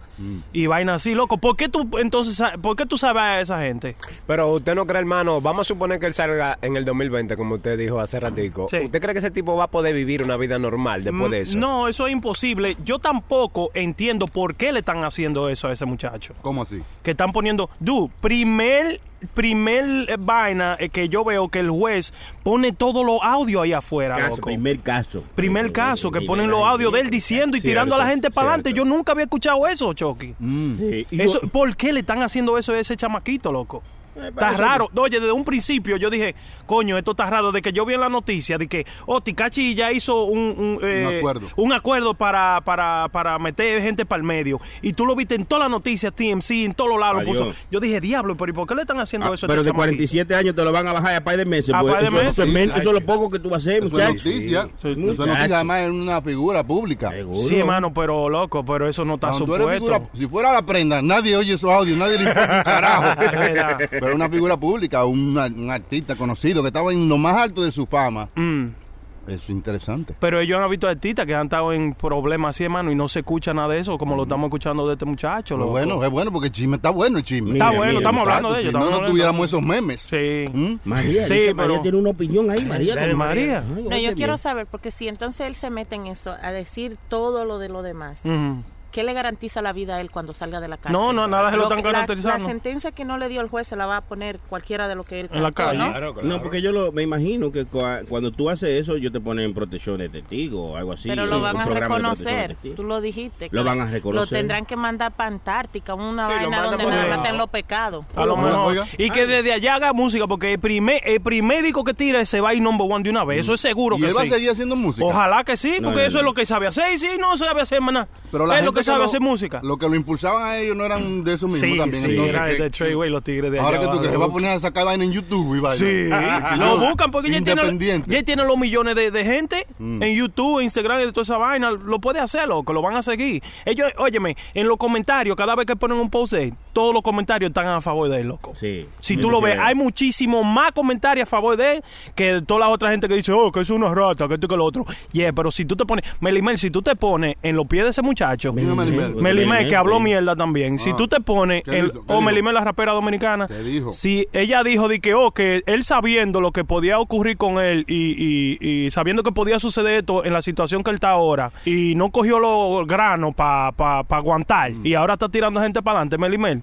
Y vaina así, loco. ¿Por qué tú, entonces, por qué tú sabes a esa gente? Pero usted no cree, hermano, vamos a suponer que él salga en el 2020, como usted dijo hace ratico. Sí. ¿Usted cree que ese tipo va a poder vivir una vida normal después de Mm, eso? No, eso es imposible. Yo tampoco entiendo por qué le están haciendo eso a ese muchacho. ¿Cómo así? que están poniendo, du, primer primer eh, vaina eh, que yo veo que el juez pone todos los audios ahí afuera, Caso, loco. primer caso. Primer caso, que ponen los audios de él diciendo y Cierto, tirando a la gente para adelante. Yo nunca había escuchado eso, Chucky. Sí, y- Eso, ¿Por qué le están haciendo eso a ese chamaquito, loco? Está raro. Oye, desde un principio yo dije, coño, esto está raro. De que yo vi en la noticia de que, oh, Ticachi ya hizo un, un, eh, acuerdo. un acuerdo para, para, para meter gente para el medio. Y tú lo viste en todas las noticias, TMC, en todos los lados. lo puso. Yo dije, diablo, pero ¿y por qué le están haciendo Ah, eso? a pero este de chamaquito? 47 años te lo van a bajar a par de meses. A pues, par de eso, meses. eso es men- eso es lo poco que tú vas a hacer, Eso es muchachos. noticia. Sí. Eso noticia, además es una figura pública. Seguro. Sí, hermano, pero loco, pero eso no está supuesto. figura- si fuera la prenda, nadie oye esos audios, nadie le importa un carajo. Pero una figura pública, una- un artista conocido que estaba en lo más alto de su fama. Mm. Eso es interesante. Pero ellos han visto artistas que han estado en problemas así, hermano, y no se escucha nada de eso, como lo estamos escuchando de este muchacho. Pero loco. bueno, es bueno porque el chisme está bueno, el chisme. Está Mira, bueno, mira, estamos hablando de Si ellos. no, estamos no hablando- tuviéramos esos memes. Sí. ¿Mm? María, Sí, dice, pero- María tiene una opinión ahí, María. María. Ay, No, yo quiero bien. saber, porque si entonces él se mete en eso, a decir todo lo de lo demás. ¿Qué le garantiza la vida a él cuando salga de la cárcel? No, no, nada se lo están garantizando. La, sentencia que no le dio el juez se la va a poner cualquiera de lo que él En la cantó, calle. ¿no? Claro, claro. No, porque yo lo, me imagino que cua- cuando tú haces eso, yo te ponen protección de testigo o algo así. Pero sí, lo van a reconocer. Tú lo dijiste. Lo van a reconocer. Lo tendrán que mandar para Antártica, una Sí, vaina donde no ahí. maten los pecados. A lo mejor. oiga. Y que desde allá haga música, porque el primer, el primer disco que tira se va a ir number one de una vez. Eso es seguro Y que él va a sí. seguir haciendo música. Ojalá que sí, No, porque no, eso no. es lo que sabe hacer. Y sí, no sabe hacer maná. Pero la es gente lo que sabe lo, hacer música. Lo que lo impulsaban a ellos no eran de eso mismo Sí, también. sí, entonces, era que- de Treyway, los tigres de Ahora allá que tú crees, va a poner a sacar vaina en YouTube y vaina. Sí, Que lo yo- buscan porque ya tiene, ya tiene los millones de, de gente Mm. en YouTube, Instagram y toda esa vaina. Lo puede hacer, loco, lo van a seguir. Ellos, óyeme, en los comentarios, cada vez que ponen un post, él, todos los comentarios están a favor de él, loco. Sí. Si tú lo ves, hay muchísimo más comentarios a favor de él que toda la otra gente que dice, oh, que es una rata, que esto y que lo otro. Yeah, pero si tú te pones, Melimel, si tú te pones en los pies de ese muchacho, ¿Quién es Melimel? Melimel, que habló mierda también. Si Ah. tú te pones, ¿Qué en- hizo? ¿Qué o? Melimel, la rapera dominicana, si ella dijo de que, oh, que él sabiendo lo que podía ocurrir con él y, y- y sabiendo que podía suceder esto en la situación que él está ahora y no cogió los granos para pa, pa aguantar Mm. y ahora está tirando gente para adelante, Melimel.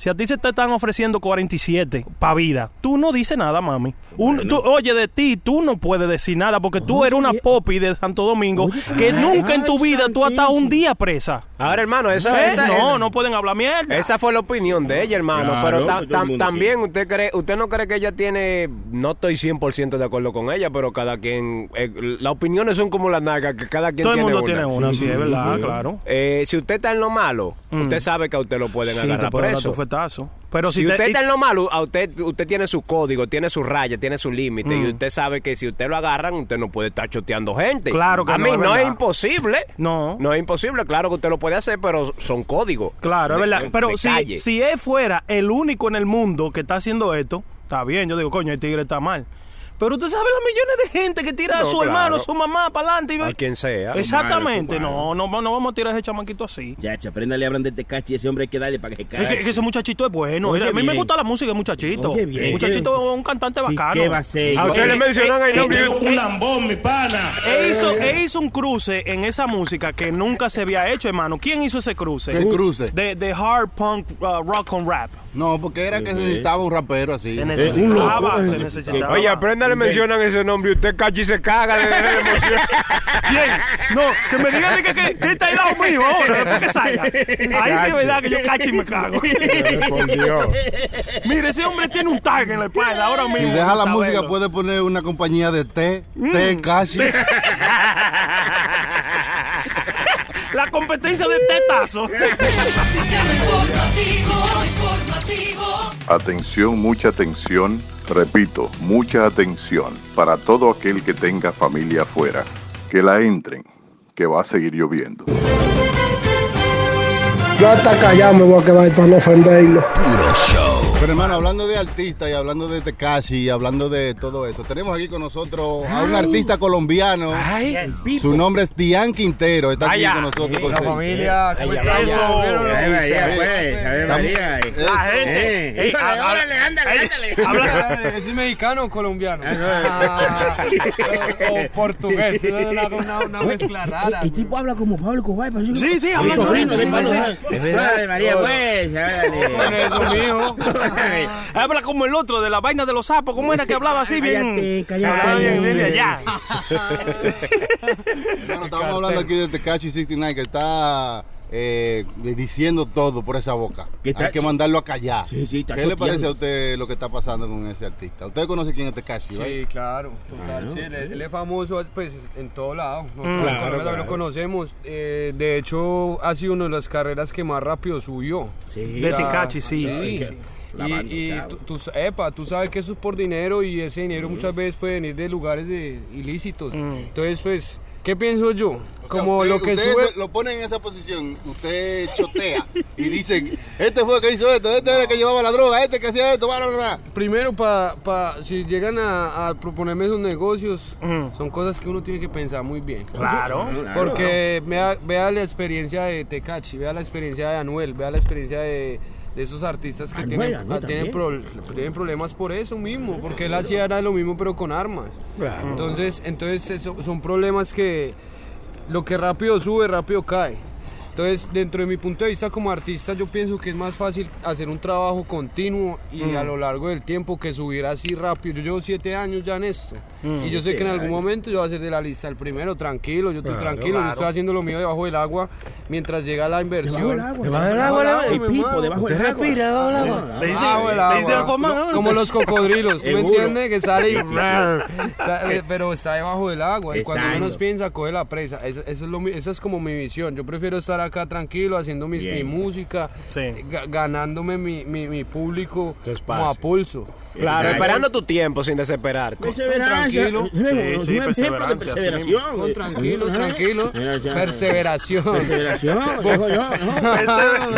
Si a ti se te están ofreciendo 47 para vida, tú no dices nada, mami. Un- tú- oye, de ti tú no puedes decir nada porque tú Oye, eres una popi de Santo Domingo Oye, que ay, nunca en tu ay, vida tú has estado un día presa. Ahora, hermano, esa, ¿Eh? esa- no, esa- no pueden hablar mierda. Esa fue la opinión de ella, hermano. Claro, pero ta- también usted cree, usted no cree que ella tiene, no estoy 100% de acuerdo con ella, pero cada quien, eh, las opiniones son como las nalgas, que cada quien Todo el mundo una. tiene una, Sí, sí, sí, es verdad, sí. claro. Eh, si usted está en lo malo, Mm. usted sabe que a usted lo pueden Sí, te agarrar preso. Pero si si, te- usted está en lo malo, a usted, usted tiene su código, tiene su raya, tiene su límite, Mm. y usted sabe que si usted lo agarran, usted no puede estar choteando gente. Claro que a no, mí es no es imposible. No. No es imposible, claro que usted lo puede hacer, pero son códigos. Claro, es verdad. Pero si, calle. si él fuera el único en el mundo que está haciendo esto, está bien. Yo digo, coño, el tigre está mal. Pero usted sabe los millones de gente que tira a su claro. hermano, a su mamá para adelante. A quien sea. Exactamente. Su No, no, no vamos a tirar a ese chamaquito así. Ya, apréndale a hablar de Tecachi. Ese hombre hay que darle para que se Es que, caiga. es que ese muchachito es bueno. Oye, a mí me gusta la música, el muchachito. Oye, bien. muchachito es un cantante Sí, bacano. ¿qué va a ser? A usted le mencionan el nombre. un lambón, mi pana. Él hizo, él hizo un cruce en esa música que nunca se había hecho, hermano. ¿Quién hizo ese cruce? ¿Qué cruce? De, de hard punk uh, rock con rap. No, porque era que se necesitaba un rapero así. Se un necesitaba, loco. se necesitaba. Oye, aprenda le mencionan ese nombre y usted cachi se caga de, la emoción. ¿Quién? No, que me digan de que, que, que está al lado mío ahora, después que salga. Ahí sí es verdad que yo cacho y me cago. Mire, ese hombre tiene un tag en la espalda ahora mismo. Si deja la música, puede poner una compañía de té, té, cashi. La competencia de tetazo. Informativo. Atención, mucha atención. Repito, mucha atención para todo aquel que tenga familia afuera. Que la entren, que va a seguir lloviendo. Yo hasta callado me voy a quedar para no ofenderlo. Puro show. Pero hermano, hablando de artistas y hablando de Tekashi y hablando de todo eso, tenemos aquí con nosotros a un artista colombiano. Su nombre es Tian Quintero. Está aquí Vaya. con nosotros. con La familia, ¿cómo Eso. está? Ay, María, pues, a ver, Estamos- María. eh. Eh, La gente. Eh, órale, ándale, ándale. ¿Es mexicano o colombiano? Ah, o, o portugués, una, mezcla rara. El, el tipo habla como Pablo Cobay, Sí, sí, habla como- de sí, Pablo sí, Cobay. sí. Es verdad, María, pues. Con eso, mijo. Habla como el otro de la vaina de los sapos. ¿Cómo era que hablaba así bien? Cállate, cállate. Hablaba bien, bien de allá. Bueno, estamos hablando aquí de Tekashi 69 que está eh, diciendo todo por esa boca. Que está- Hay que mandarlo a callar. Sí, sí, está ¿Qué le parece a usted lo que está pasando con ese artista? ¿Usted conoce quién es Tekashi? Sí, claro, total. Sí, él, él es famoso pues en todo lado. Nosotros Mm. Claro, claro. lo conocemos. Eh, de hecho, ha sido una de las carreras que más rápido subió. Sí. De Tekashi, sí, sí, sí. sí. Lavando, Y, y tú, tú- epa, tú sabes que eso es por dinero y ese dinero muchas veces puede venir de lugares de, ilícitos. Entonces, pues, ¿qué pienso yo? O sea, Como usted- lo que sube... lo pone en esa posición, usted chotea y dice, este fue el que hizo esto, este era el que llevaba la droga, este que hacía esto, bla, bla, bla. Primero, pa, pa- si llegan a, a proponerme esos negocios, son cosas que uno tiene que pensar muy bien. Claro. Porque vea, vea la experiencia de Tecachi, vea la experiencia de Anuel, vea la experiencia de, de esos artistas que tienen, también. pro- tienen problemas por eso mismo, porque él hacía era lo mismo pero con armas. Entonces, entonces eso- son problemas que lo que rápido sube, rápido cae. Entonces, dentro de mi punto de vista como artista, yo pienso que es más fácil hacer un trabajo continuo y Mm. a lo largo del tiempo que subir así rápido. Yo llevo siete años ya en esto. Mm. Y yo sé que en algún momento yo voy a ser de la lista el primero, tranquilo, yo estoy Claro, tranquilo, claro. yo estoy haciendo lo mío debajo del agua mientras llega la inversión. Debajo del agua. Debajo del agua, El pipo, debajo del agua. respira debajo del agua. Le dice, le dice como los cocodrilos, ¿tú me entiendes? Que sale y... Pero está debajo del agua y cuando menos piensa coge la presa. Eso, eso es lo esa es como mi visión. Yo prefiero estar acá tranquilo haciendo mis- mi música, Sí. ganándome mi, mi, mi público como a pulso. Claro, Exacto. esperando tu tiempo sin desesperarte. Perseverancia. Tranquilo. Es un Sí, sí, ejemplo de perseveración. Con tranquilo, tranquilo. Perseveración. Perseveración. Perseveración, digo yo, ¿no?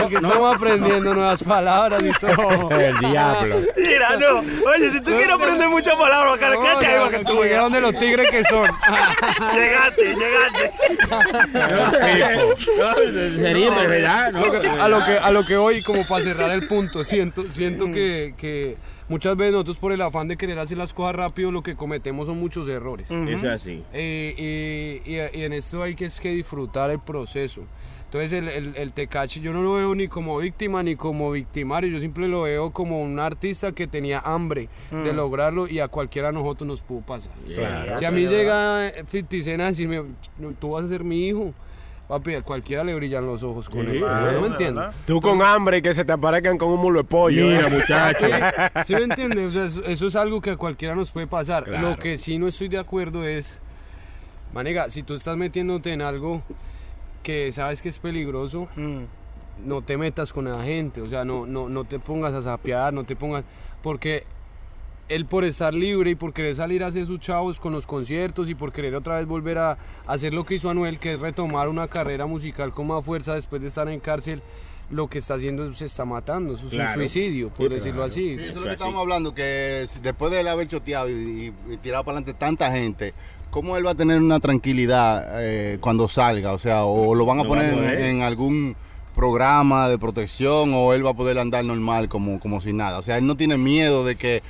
Estamos aprendiendo nuevas palabras y todo. El diablo. Mira, no. Oye, si tú quieres aprender muchas palabras, acá, quédate ahí para que tú veas. donde los tigres que son. Llegaste, llegaste. Sería, verdad, ¿no? a lo que a lo que voy como para cerrar el punto siento siento que, que muchas veces nosotros por el afán de querer hacer las cosas rápido lo que cometemos son muchos errores. Eso es así. Eh, y, y- y en esto hay que es que disfrutar el proceso. Entonces el, el, el Tecachi yo no lo veo ni como víctima ni como victimario, yo siempre lo veo como un artista que tenía hambre de lograrlo y a cualquiera de nosotros nos pudo pasar. Claro. si a mí llega 50 Cent a decirme, "No, tú vas a ser mi hijo, papi, a cualquiera le brillan los ojos con él. ¿No me entiendes? Tú con hambre y que se te aparezcan con un mulo de pollo. Mira, ¿eh? muchacho. ¿Sí me entiendes? O sea, eso, eso es algo que a cualquiera nos puede pasar. Claro. Lo que sí no estoy de acuerdo es, manega, si tú estás metiéndote en algo que sabes que es peligroso, Mm. no te metas con la gente, o sea, no, no, no te pongas a sapear, no te pongas, porque él por estar libre y por querer salir a hacer sus chavos con los conciertos y por querer otra vez volver a hacer lo que hizo Anuel, que es retomar una carrera musical con más fuerza después de estar en cárcel, lo que está haciendo es se está matando, eso es Claro. un suicidio, por Sí, decirlo claro. así. Sí, eso es lo que así. estamos hablando, que después de él haber choteado y, y- y tirado para adelante tanta gente, ¿cómo él va a tener una tranquilidad eh, cuando salga? O sea, o lo van a No va a poner en algún programa de protección o él va a poder andar normal como, como si nada. O sea, él no tiene miedo de que,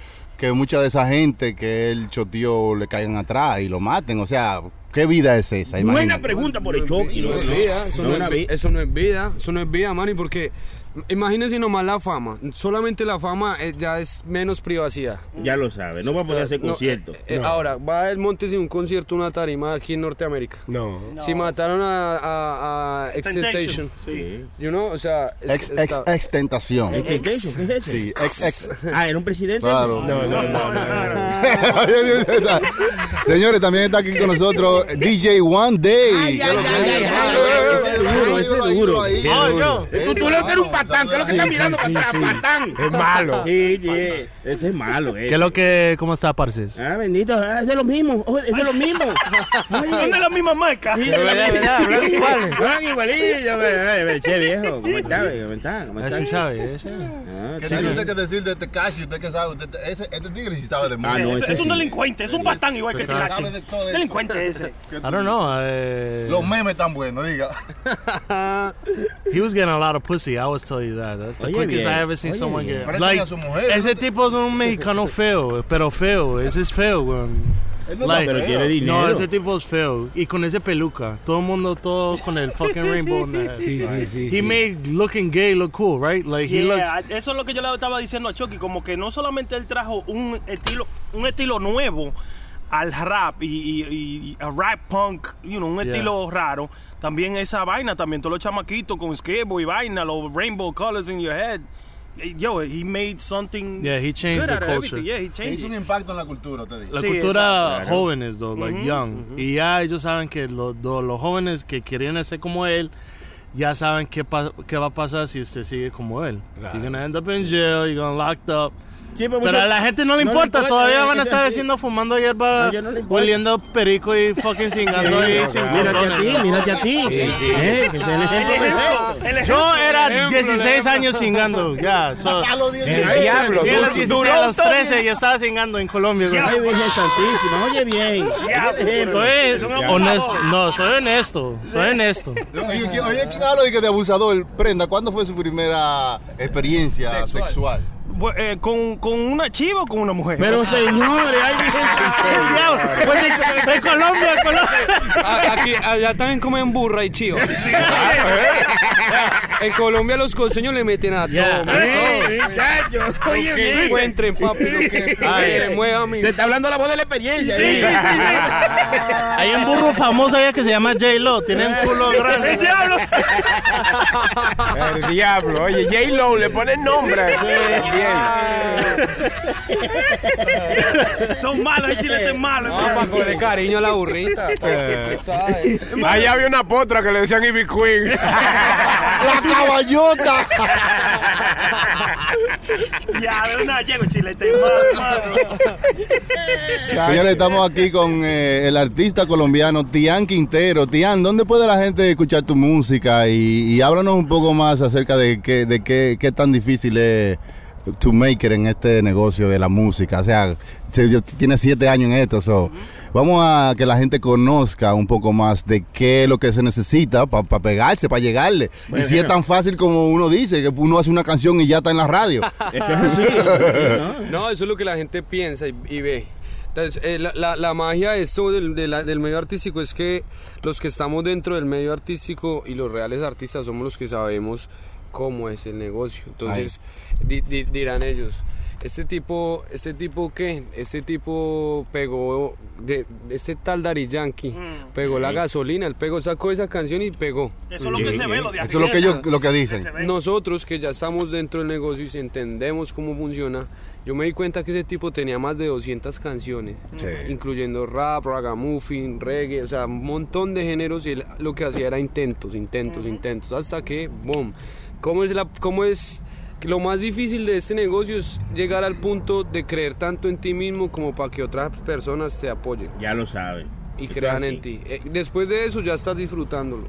que mucha de esa gente que él choteó le caigan atrás y lo maten. O sea, ¿qué vida es esa? Buena Imagínate. pregunta por el Chucky. No ¿no? es vida, eso, No, no una es, vi- eso no es vida, eso no es vida, Manny, porque imagínense nomás la fama, solamente la fama eh, ya es menos privacidad. Ya lo sabe. No va a poder hacer No, conciertos. eh, eh, Ahora, va el Montes en un concierto, una tarima aquí en Norteamérica. No. Si mataron a, a, a Extentation, Sí. you know, o sea, es- Ex, ex, está- ex tentación. ¿Extentation? ¿Qué es ese? Sí, ex, ex. Ah, ¿era un presidente? Claro. No, no, no, no. Señores, también está aquí con nosotros DJ One Day. Ay, ay, ay, ay, ay, ese es duro, ese es duro. Tú, tú lo que eres un patán, ¿qué es lo que estás mirando para atrás? Patán. Es malo. Sí, sí, ese es malo. ¿Qué es lo que, cómo está, parce? Ah, bendito, ah, ese es lo mismo, es lo mismo. Son de la misma marca. Sí, de la verdad, verdad, hablan iguales. Igualillos, Che, viejo, ¿cómo está? ¿Cómo está? ¿Cómo está? Eso sabe, eso. Ah, ¿Qué tiene usted que decir de Tekashi? ¿Usted qué sabe? Ese, este tigre sí sabe de. Ah, no, Es, un delincuente, es un patán igual que de todo eso. Delincuente ese. Que I don't know. eh, Los memes tan buenos, diga. He was getting a lot of pussy. I always tell you that. That's the Oye, quickest bien. I ever seen Oye, someone bien. get. Like, su mujer, ese ¿no? tipo es un mexicano feo, pero feo. Ese es feo, weón. Él no Like- Pero quiere dinero. No, ese tipo es feo. Y con ese peluca. Todo el mundo, todo con el fucking rainbow. in the- Sí, sí, sí. He sí. made looking gay look cool, right? Like he looks. Yeah, eso es lo que yo le estaba diciendo a Chucky, como que no solamente él trajo un estilo, un estilo nuevo al rap y, y- y- y a rap punk, you know, un Yeah. estilo raro. También esa vaina, también todos los chamaquitos con skateboard y vaina, los rainbow colors in your head. Eh, Yo, he made something Yeah, he changed good the culture. Yeah, he changed Hizo un impacto en la cultura, te digo. La Sí, cultura exacto. jóvenes, though, like Ujú, young. Y ya ellos saben que lo- lo- los jóvenes que quieren ser como él, ya saben qué, pa- qué va a pasar si usted sigue como él. Claro. You're gonna end up in jail, you're gonna locked up. Sí, pero Pero mucho- a la gente no le no le importa, importa, todavía eh, van a es estar haciendo fumando hierba, no importa. oliendo perico y fucking cingando ahí sin Mírate a ti, mírate a ti. Eh, que es el ejemplo perfecto. Yo era 16 años cingando, ya. so- A los El 16. diablo, y a los tú- 16, a los 13 ya estaba cingando en Colombia. Ay, Virgen Santísima, oye bien. El ejemplo. Honesto, no, soy honesto, soy honesto. Oye, ¿quién- oye, ¿quién habla de, que de abusador? Prenda, ¿cuándo fue su primera experiencia sexual? Eh, ¿con, ¿Con una chiva o con una mujer? Pero señores, ay, Virgen Santísima. Diablo, pues en, en Colombia, Colombia. A- Aquí, allá también comen burra y chiva. En Colombia los costeños le meten a Ya. todo. Eh, todo. muchachos, oye que encuentren, papi, lo que Ay. se mueva mi. Te está hablando la voz de la experiencia. eh. Hay un burro famoso allá que se llama J-Lo, tiene un culo grande. ¡Diablo! El diablo. Oye, J-Lo le pone nombre. Son malos, el chile es malo. No, para cogerle cariño a la burrita. Eh. Allá había una potra que le decían Ivy Queen. ¡La caballota! Ya, de una llego, chile, malo, malo. Señores, estamos aquí con eh, el artista colombiano Tian Quintero. Tian, ¿dónde puede la gente escuchar tu música? Y, y háblanos un poco más acerca de qué, de qué, qué tan difícil es to make it en este negocio de la música. O sea, se- yo- tiene siete años en esto. so, Vamos a que la gente conozca un poco más de qué es lo que se necesita para pegarse, para llegarle. y si es tan fácil como uno dice, que uno hace una canción y ya está en la radio. Eso es así. ¿no? No, eso es lo que la gente piensa y, y ve. Entonces, eh, la, la- la magia de esto del, de la- del medio artístico es que los que estamos dentro del medio artístico y los reales artistas somos los que sabemos cómo es el negocio. Entonces, di- di- dirán ellos, este tipo, este tipo qué, este tipo pegó, de, este tal Dari Yankee, pegó la gasolina, él pegó, sacó esa canción y pegó. Eso es lo que se ve, lo de Eso es lo que ellos lo que dicen. Nosotros que ya estamos dentro del negocio y si entendemos cómo funciona, yo me di cuenta que ese tipo tenía más de 200 canciones, Sí. incluyendo rap, ragamuffin, reggae, o sea, un montón de géneros y él lo que hacía era intentos, intentos, intentos, hasta que, boom. ¿Cómo es, la, ¿Cómo es lo más difícil de este negocio? Es llegar al punto de creer tanto en ti mismo como para que otras personas te apoyen Ya lo sabe. y crean en ti. Eh, después de eso ya estás disfrutándolo.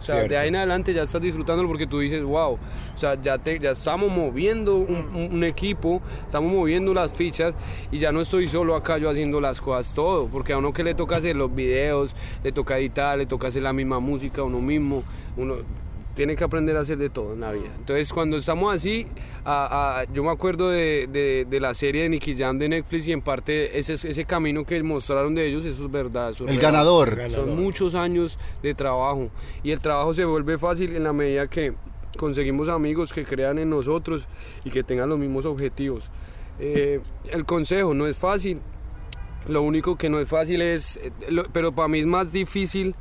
O sea, Cierto. de ahí en adelante ya estás disfrutándolo porque tú dices, wow, o sea, ya, te, ya estamos moviendo un, un- un equipo, estamos moviendo las fichas y ya no estoy solo acá yo haciendo las cosas todo, porque a uno que le toca hacer los videos, le toca editar, le toca hacer la misma música, uno mismo, uno tiene que aprender a hacer de todo en la vida. Entonces, cuando estamos así, a- a- yo me acuerdo de, de- de la serie de Nicky Jam de Netflix y en parte ese, ese camino que mostraron de ellos, eso es verdad. eso es El real. ganador. Son muchos años de trabajo y el trabajo se vuelve fácil en la medida que conseguimos amigos que crean en nosotros y que tengan los mismos objetivos. Eh, el consejo no es fácil, lo único que no es fácil es, eh, pero para mí es más difícil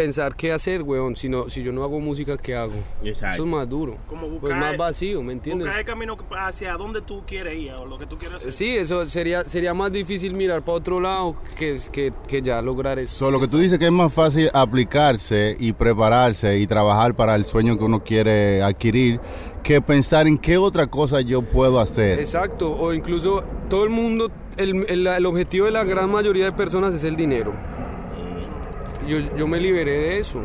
pensar qué hacer, weón, si, no- si yo no hago música, ¿qué hago? Exacto. Eso es más duro, Como pues buscar, más vacío, ¿me entiendes? buscar el camino hacia donde tú quieres ir o lo que tú quieres hacer. Sí, eso sería, sería más difícil mirar para otro lado que, que, que ya lograr eso. So, lo que tú dices que es más fácil aplicarse y prepararse y trabajar para el sueño que uno quiere adquirir que pensar en qué otra cosa yo puedo hacer. Exacto, o incluso todo el mundo, el, el- el objetivo de la gran mayoría de personas es el dinero. Yo, yo me liberé de eso.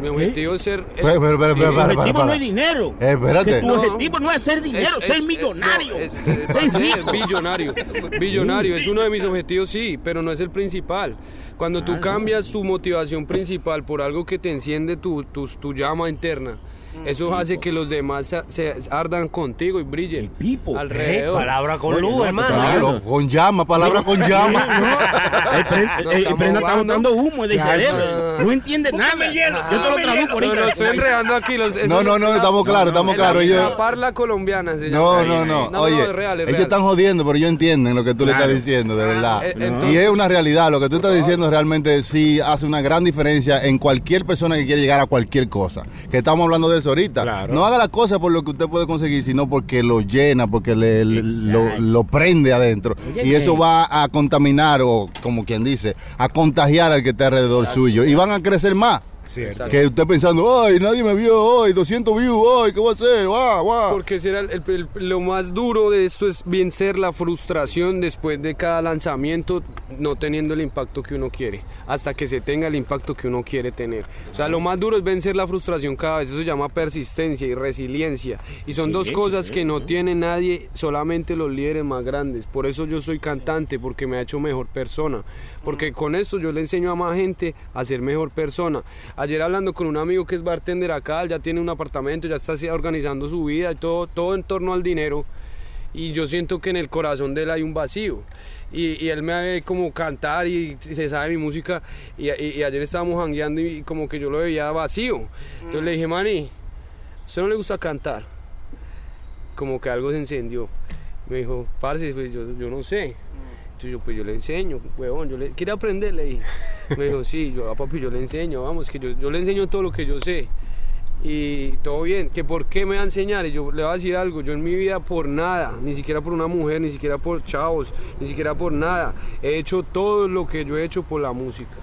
Mi objetivo es ser... el- Pero, pero, pero, Sí. pero, Tu para, objetivo para, no es dinero. Eh, espérate. Que tu No. objetivo no es hacer dinero, Es- ser es- millonario. es- es- ser rico. billonario. Billonario es uno de mis objetivos, sí, pero no es el principal. Cuando tú cambias tu motivación principal por algo que te enciende tu, tu, tu llama interna, Eso hace que los demás se, se ardan contigo y brillen. Alrededor. palabra con luz, no, hermano. Claro, con llama, palabra con llama. El Prenda- el- el Prenda está botando humo de cerebro. No entiende nada. Yo te lo traduzco No, no, ahorita. estoy enredando aquí. No, no, no, estamos claros, estamos es la- claros. La parla colombiana No, no, no. Oye, ellos están jodiendo, pero ellos entienden lo que tú le estás diciendo, de verdad. Eh, Y es una realidad. Lo que tú estás diciendo realmente sí hace una gran diferencia en cualquier persona que quiere llegar a cualquier cosa. Que estamos hablando de eso ahorita. Claro. No haga las cosas por lo que usted puede conseguir, sino porque lo llena, porque le, lo, lo prende adentro. Oye, Y eso va a contaminar, o como quien dice, a contagiar al que está alrededor suyo. Y van a crecer más. Cierto. Que usted pensando, ay, nadie me vio hoy, 200 views, ay, ¿qué voy a hacer? Guau, guau. Porque será el- el- el- lo más duro de esto es vencer la frustración después de cada lanzamiento no teniendo el impacto que uno quiere, hasta que se tenga el impacto que uno quiere tener. O sea, lo más duro es vencer la frustración cada vez, eso se llama persistencia y resiliencia. Y son Sí, dos cosas sí, que no tiene nadie, solamente los líderes más grandes. Por eso yo soy cantante, porque me ha hecho mejor persona. Porque con esto yo le enseño a más gente a ser mejor persona. Ayer hablando con un amigo que es bartender acá, ya tiene un apartamento, ya está organizando su vida y todo, todo en torno al dinero. Y yo siento que en el corazón de él hay un vacío. Y, él me ve como cantar y, se sabe mi música. Y, ayer estábamos jangueando y como que yo lo veía vacío. Entonces le dije, Manny, ¿a usted no le gusta cantar? Como que algo se encendió. Me dijo, parce, pues yo, yo no sé. Entonces yo, pues yo le enseño, huevón, yo le, ¿quiere aprender? Le dije. Me dijo, sí, yo, a papi, yo le enseño, vamos, que yo, yo le enseño todo lo que yo sé. Y todo bien, que por qué me va a enseñar. Y yo le voy a decir algo, yo en mi vida por nada, ni siquiera por una mujer, ni siquiera por chavos, ni siquiera por nada. He hecho todo lo que yo he hecho por la música.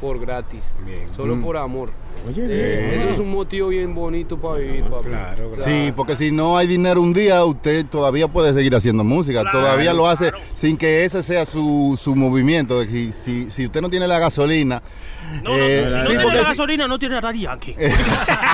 Por gratis, solo Mm. por amor. Oye, Eh, bien. Eso es un motivo bien bonito para vivir, papi. Claro, O sea, Sí, porque si no hay dinero un día, usted todavía puede seguir haciendo música. todavía lo hace sin que ese sea su, su movimiento. Si, si, si usted no tiene la gasolina. No, no, eh, si no sí, tiene porque la si- gasolina, no tiene Daddy Yankee.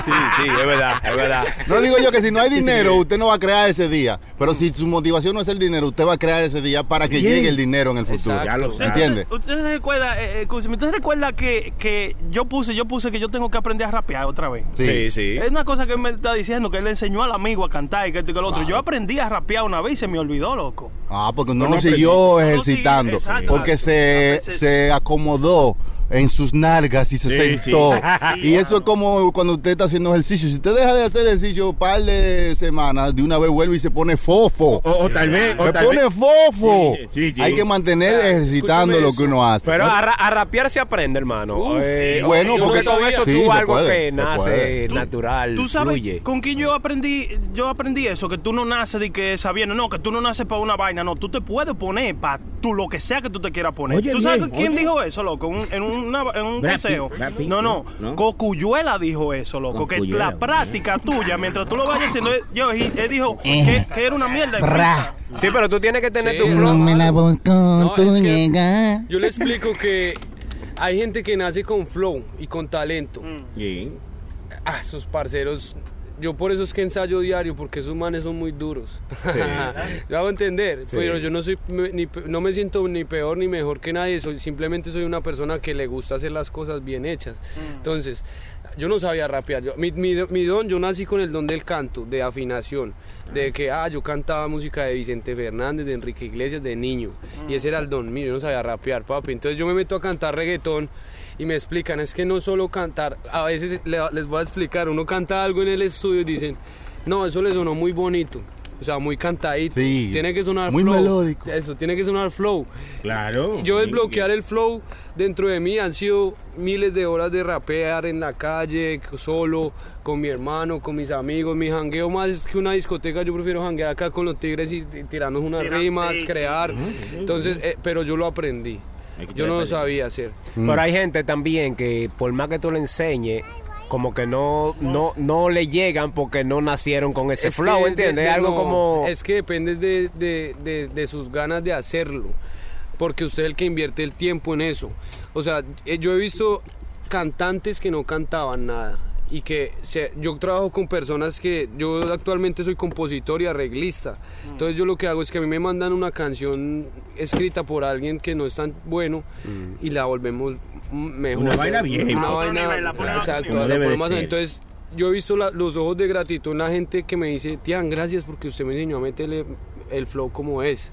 Sí, sí, es verdad, es verdad. no digo yo que si no hay dinero, usted no va a crear ese día. Pero si su motivación no es el dinero, usted va a crear ese día para que Bien. llegue el dinero en el futuro. Exacto. Ya lo sabe. ¿Entiende? ¿Usted se recuerda, eh, eh, Cusimi, ¿usted se recuerda que, que yo puse, yo puse que yo tengo que aprender a rapear otra vez? Sí, sí. Es una cosa que él me está diciendo, que él le enseñó al amigo a cantar y que esto y que lo otro. Yo aprendí a rapear una vez y se me olvidó, loco. Ah, porque no No lo siguió ejercitando. No, sí, exacto. porque se, se acomodó en sus nalgas y se Sí, sentó. sí. Y eso es como cuando usted está haciendo ejercicio. Si usted deja de hacer ejercicio un par de semanas, de una vez vuelve y se pone fofo. O, o tal vez. O se tal pone vez fofo. Sí, sí, sí. Hay que mantener Ah, ejercitando lo que uno hace. Pero a, ra- a rapear se aprende, hermano. Uf, Eh. Bueno, porque con eso sí, tú algo puede, que nace natural, ¿Tú sabes fluye. con quién yo aprendí? Yo aprendí eso, que tú no naces de que sabiendo, no, que tú no naces para una vaina, no, tú te puedes poner para tú lo que sea que tú te quieras poner. Oye, ¿Tú sabes bien, quién oye. dijo eso, loco? Un- en, una- en un Brad consejo. Pitt, Brad Pitt, no, no, ¿no? Cocuyuela dijo eso, loco, que la práctica tuya, mientras tú lo vayas haciendo, él- yo, él él dijo que, que era una mierda. freestyle. Sí, pero tú tienes que tener Sí, tu no flow. me la busco, No, yo le explico que hay gente que nace con flow y con talento. Sí. Ah, esos parceros. Yo por eso es que ensayo diario, porque esos manes son muy duros. Yo hago entender, Sí. pero yo no soy me- ni no me siento ni peor ni mejor que nadie, soy simplemente soy una persona que le gusta hacer las cosas bien hechas. Entonces, yo no sabía rapear. Yo- mi, mi- mi don, yo nací con el don del canto, de afinación. De que, ah, yo cantaba música de Vicente Fernández, de Enrique Iglesias, de niño. Y ese era el don mío, yo no sabía rapear, papi. Entonces yo me meto a cantar reggaetón y me explican, es que no solo cantar, a veces le- les voy a explicar, uno canta algo en el estudio y dicen, no, eso le sonó muy bonito. O sea, muy cantadito. Sí, tiene que sonar muy flow. melódico. Eso, tiene que sonar flow. Claro. Yo desbloquear el flow dentro de mí han sido miles de horas de rapear en la calle, solo, con mi hermano, con mis amigos. Mi jangueo más que una discoteca, yo prefiero janguear acá con los tigres y, tirarnos unas Tirar- rimas, sí, sí, crear. sí, sí, Entonces, eh, pero yo lo aprendí. Yo no lo sabía hacer. Pero hay gente también que por más que tú le enseñes, como que no, no, no le llegan porque no nacieron con ese Es flow, ¿entiendes? de- de- Algo no, como... Es que depende de, de- de- de sus ganas de hacerlo. Porque usted es el que invierte el tiempo en eso. O sea, eh, yo he visto cantantes que no cantaban nada. Y que se- yo trabajo con personas que yo actualmente soy compositor y arreglista. Entonces yo lo que hago es que a mí me mandan una canción escrita por alguien que no es tan bueno y la volvemos mejor. Una vaina bien. Una vaina, nivel, la exacto, la ponemos- entonces yo he visto la- los ojos de gratitud en la gente que me dice, Tian, gracias porque usted me enseñó a meterle el flow como es.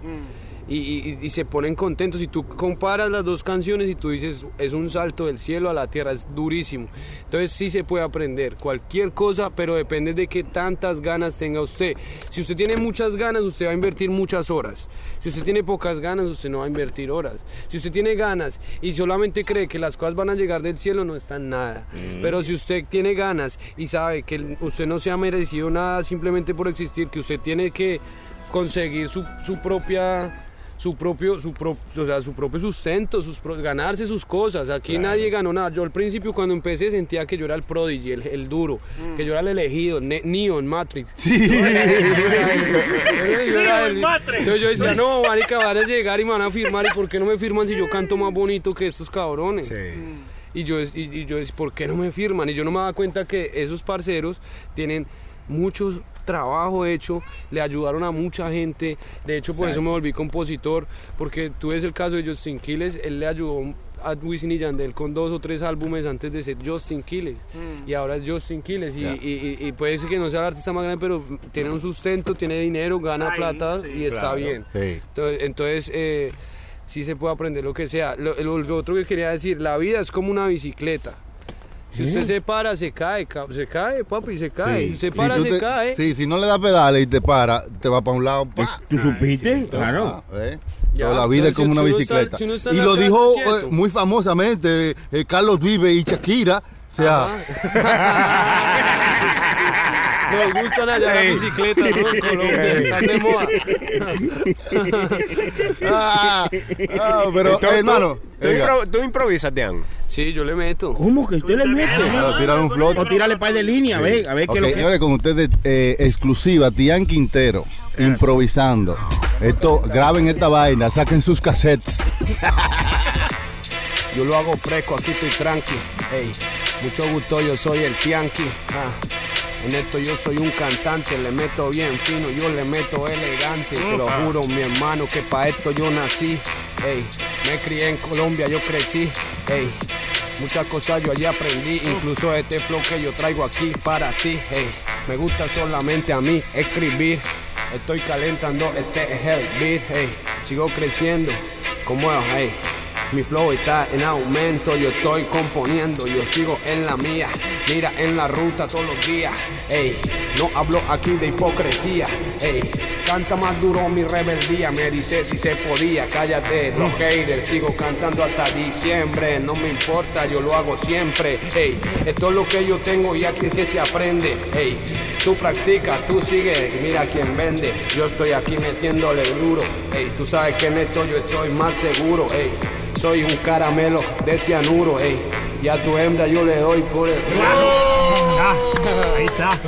Y, y- y se ponen contentos. Y tú comparas las dos canciones y tú dices, es un salto del cielo a la tierra, es durísimo. Entonces sí se puede aprender cualquier cosa, pero depende de qué tantas ganas tenga usted. Si usted tiene muchas ganas, usted va a invertir muchas horas. Si usted tiene pocas ganas, usted no va a invertir horas. Si usted tiene ganas y solamente cree que las cosas van a llegar del cielo, no está en nada. Mm. Pero si usted tiene ganas y sabe que usted no se ha merecido nada simplemente por existir, que usted tiene que conseguir su, su propia su propio su pro- o sea, su propio sustento sus pro- ganarse sus cosas. Aquí nadie ganó nada. Yo al principio cuando empecé sentía que yo era el prodigy el, el duro que yo era el elegido Ne- Neo en Matrix. Sí. Entonces yo decía no marica van a llegar y me van a firmar y por qué no me firman si yo canto más bonito que estos cabrones y yo, y, y yo decía, ¿por qué no me firman? Y yo no me daba cuenta que esos parceros tienen mucho trabajo hecho, le ayudaron a mucha gente. De hecho, por eso me volví compositor, porque tú ves el caso de Justin Quiles, él le ayudó a Wisin y Yandel con dos o tres álbumes antes de ser Justin Quiles. Y ahora es Justin Quiles. Y, y- y- y puede ser que no sea el artista más grande, pero tiene un sustento, tiene dinero, gana plata sí. y está Claro. bien. Sí. Entonces, entonces, eh, sí se puede aprender lo que sea. Lo, lo- lo otro que quería decir, la vida es como una bicicleta. Si usted se para, se cae, ca- se cae, papi, se cae. Sí. Se Si para, tú se te- cae. Sí, si no le das pedales y te para, te va para un lado. pa. ¿Tú supiste? Claro. Ah, ¿eh? Ya, Pero la vida es como si una está- bicicleta. si y lo dijo eh, muy famosamente eh, Carlos Vive y Shakira. O sea, Nos gustan allá las bicicletas, ¿no? En Colombia, están de moda. ah, ah, pero Tú- eh, tú- hermano, Tú, impro- tú improvisas, Tian. Sí, yo le meto. ¿Cómo que usted le mete? claro, tírale un flow. O tírale par de línea, a ver, a ver qué lo que... señores, con ustedes eh, exclusiva, Tian Quintero, improvisando. Esto, graben esta vaina, saquen sus cassettes. Yo lo hago fresco, aquí estoy tranqui. Ey, mucho gusto, yo soy el Tianqui. Ah, en esto yo soy un cantante, le meto bien fino, yo le meto elegante. Te lo juro, mi hermano, que para esto yo nací. Ey, me crié en Colombia, yo crecí. Ey, muchas cosas yo allí aprendí, incluso este flow que yo traigo aquí para ti. Ey, me gusta solamente a mí escribir. Estoy calentando, este es el beat. Ey, sigo creciendo, como es, ey. Mi flow está en aumento, yo estoy componiendo, yo sigo en la mía. Mira en la ruta todos los días. Ey, no hablo aquí de hipocresía. Ey, canta más duro mi rebeldía. Me dice si se podía, cállate, los haters. Sigo cantando hasta diciembre. No me importa, yo lo hago siempre. Ey, esto es lo que yo tengo y aquí es que se aprende. Ey, tú practicas, tú sigues, mira quién vende. Yo estoy aquí metiéndole duro. Ey, tú sabes que en esto yo estoy más seguro. Ey, soy un caramelo de cianuro, ey. Y a tu hembra yo le doy por el Ah, ahí está.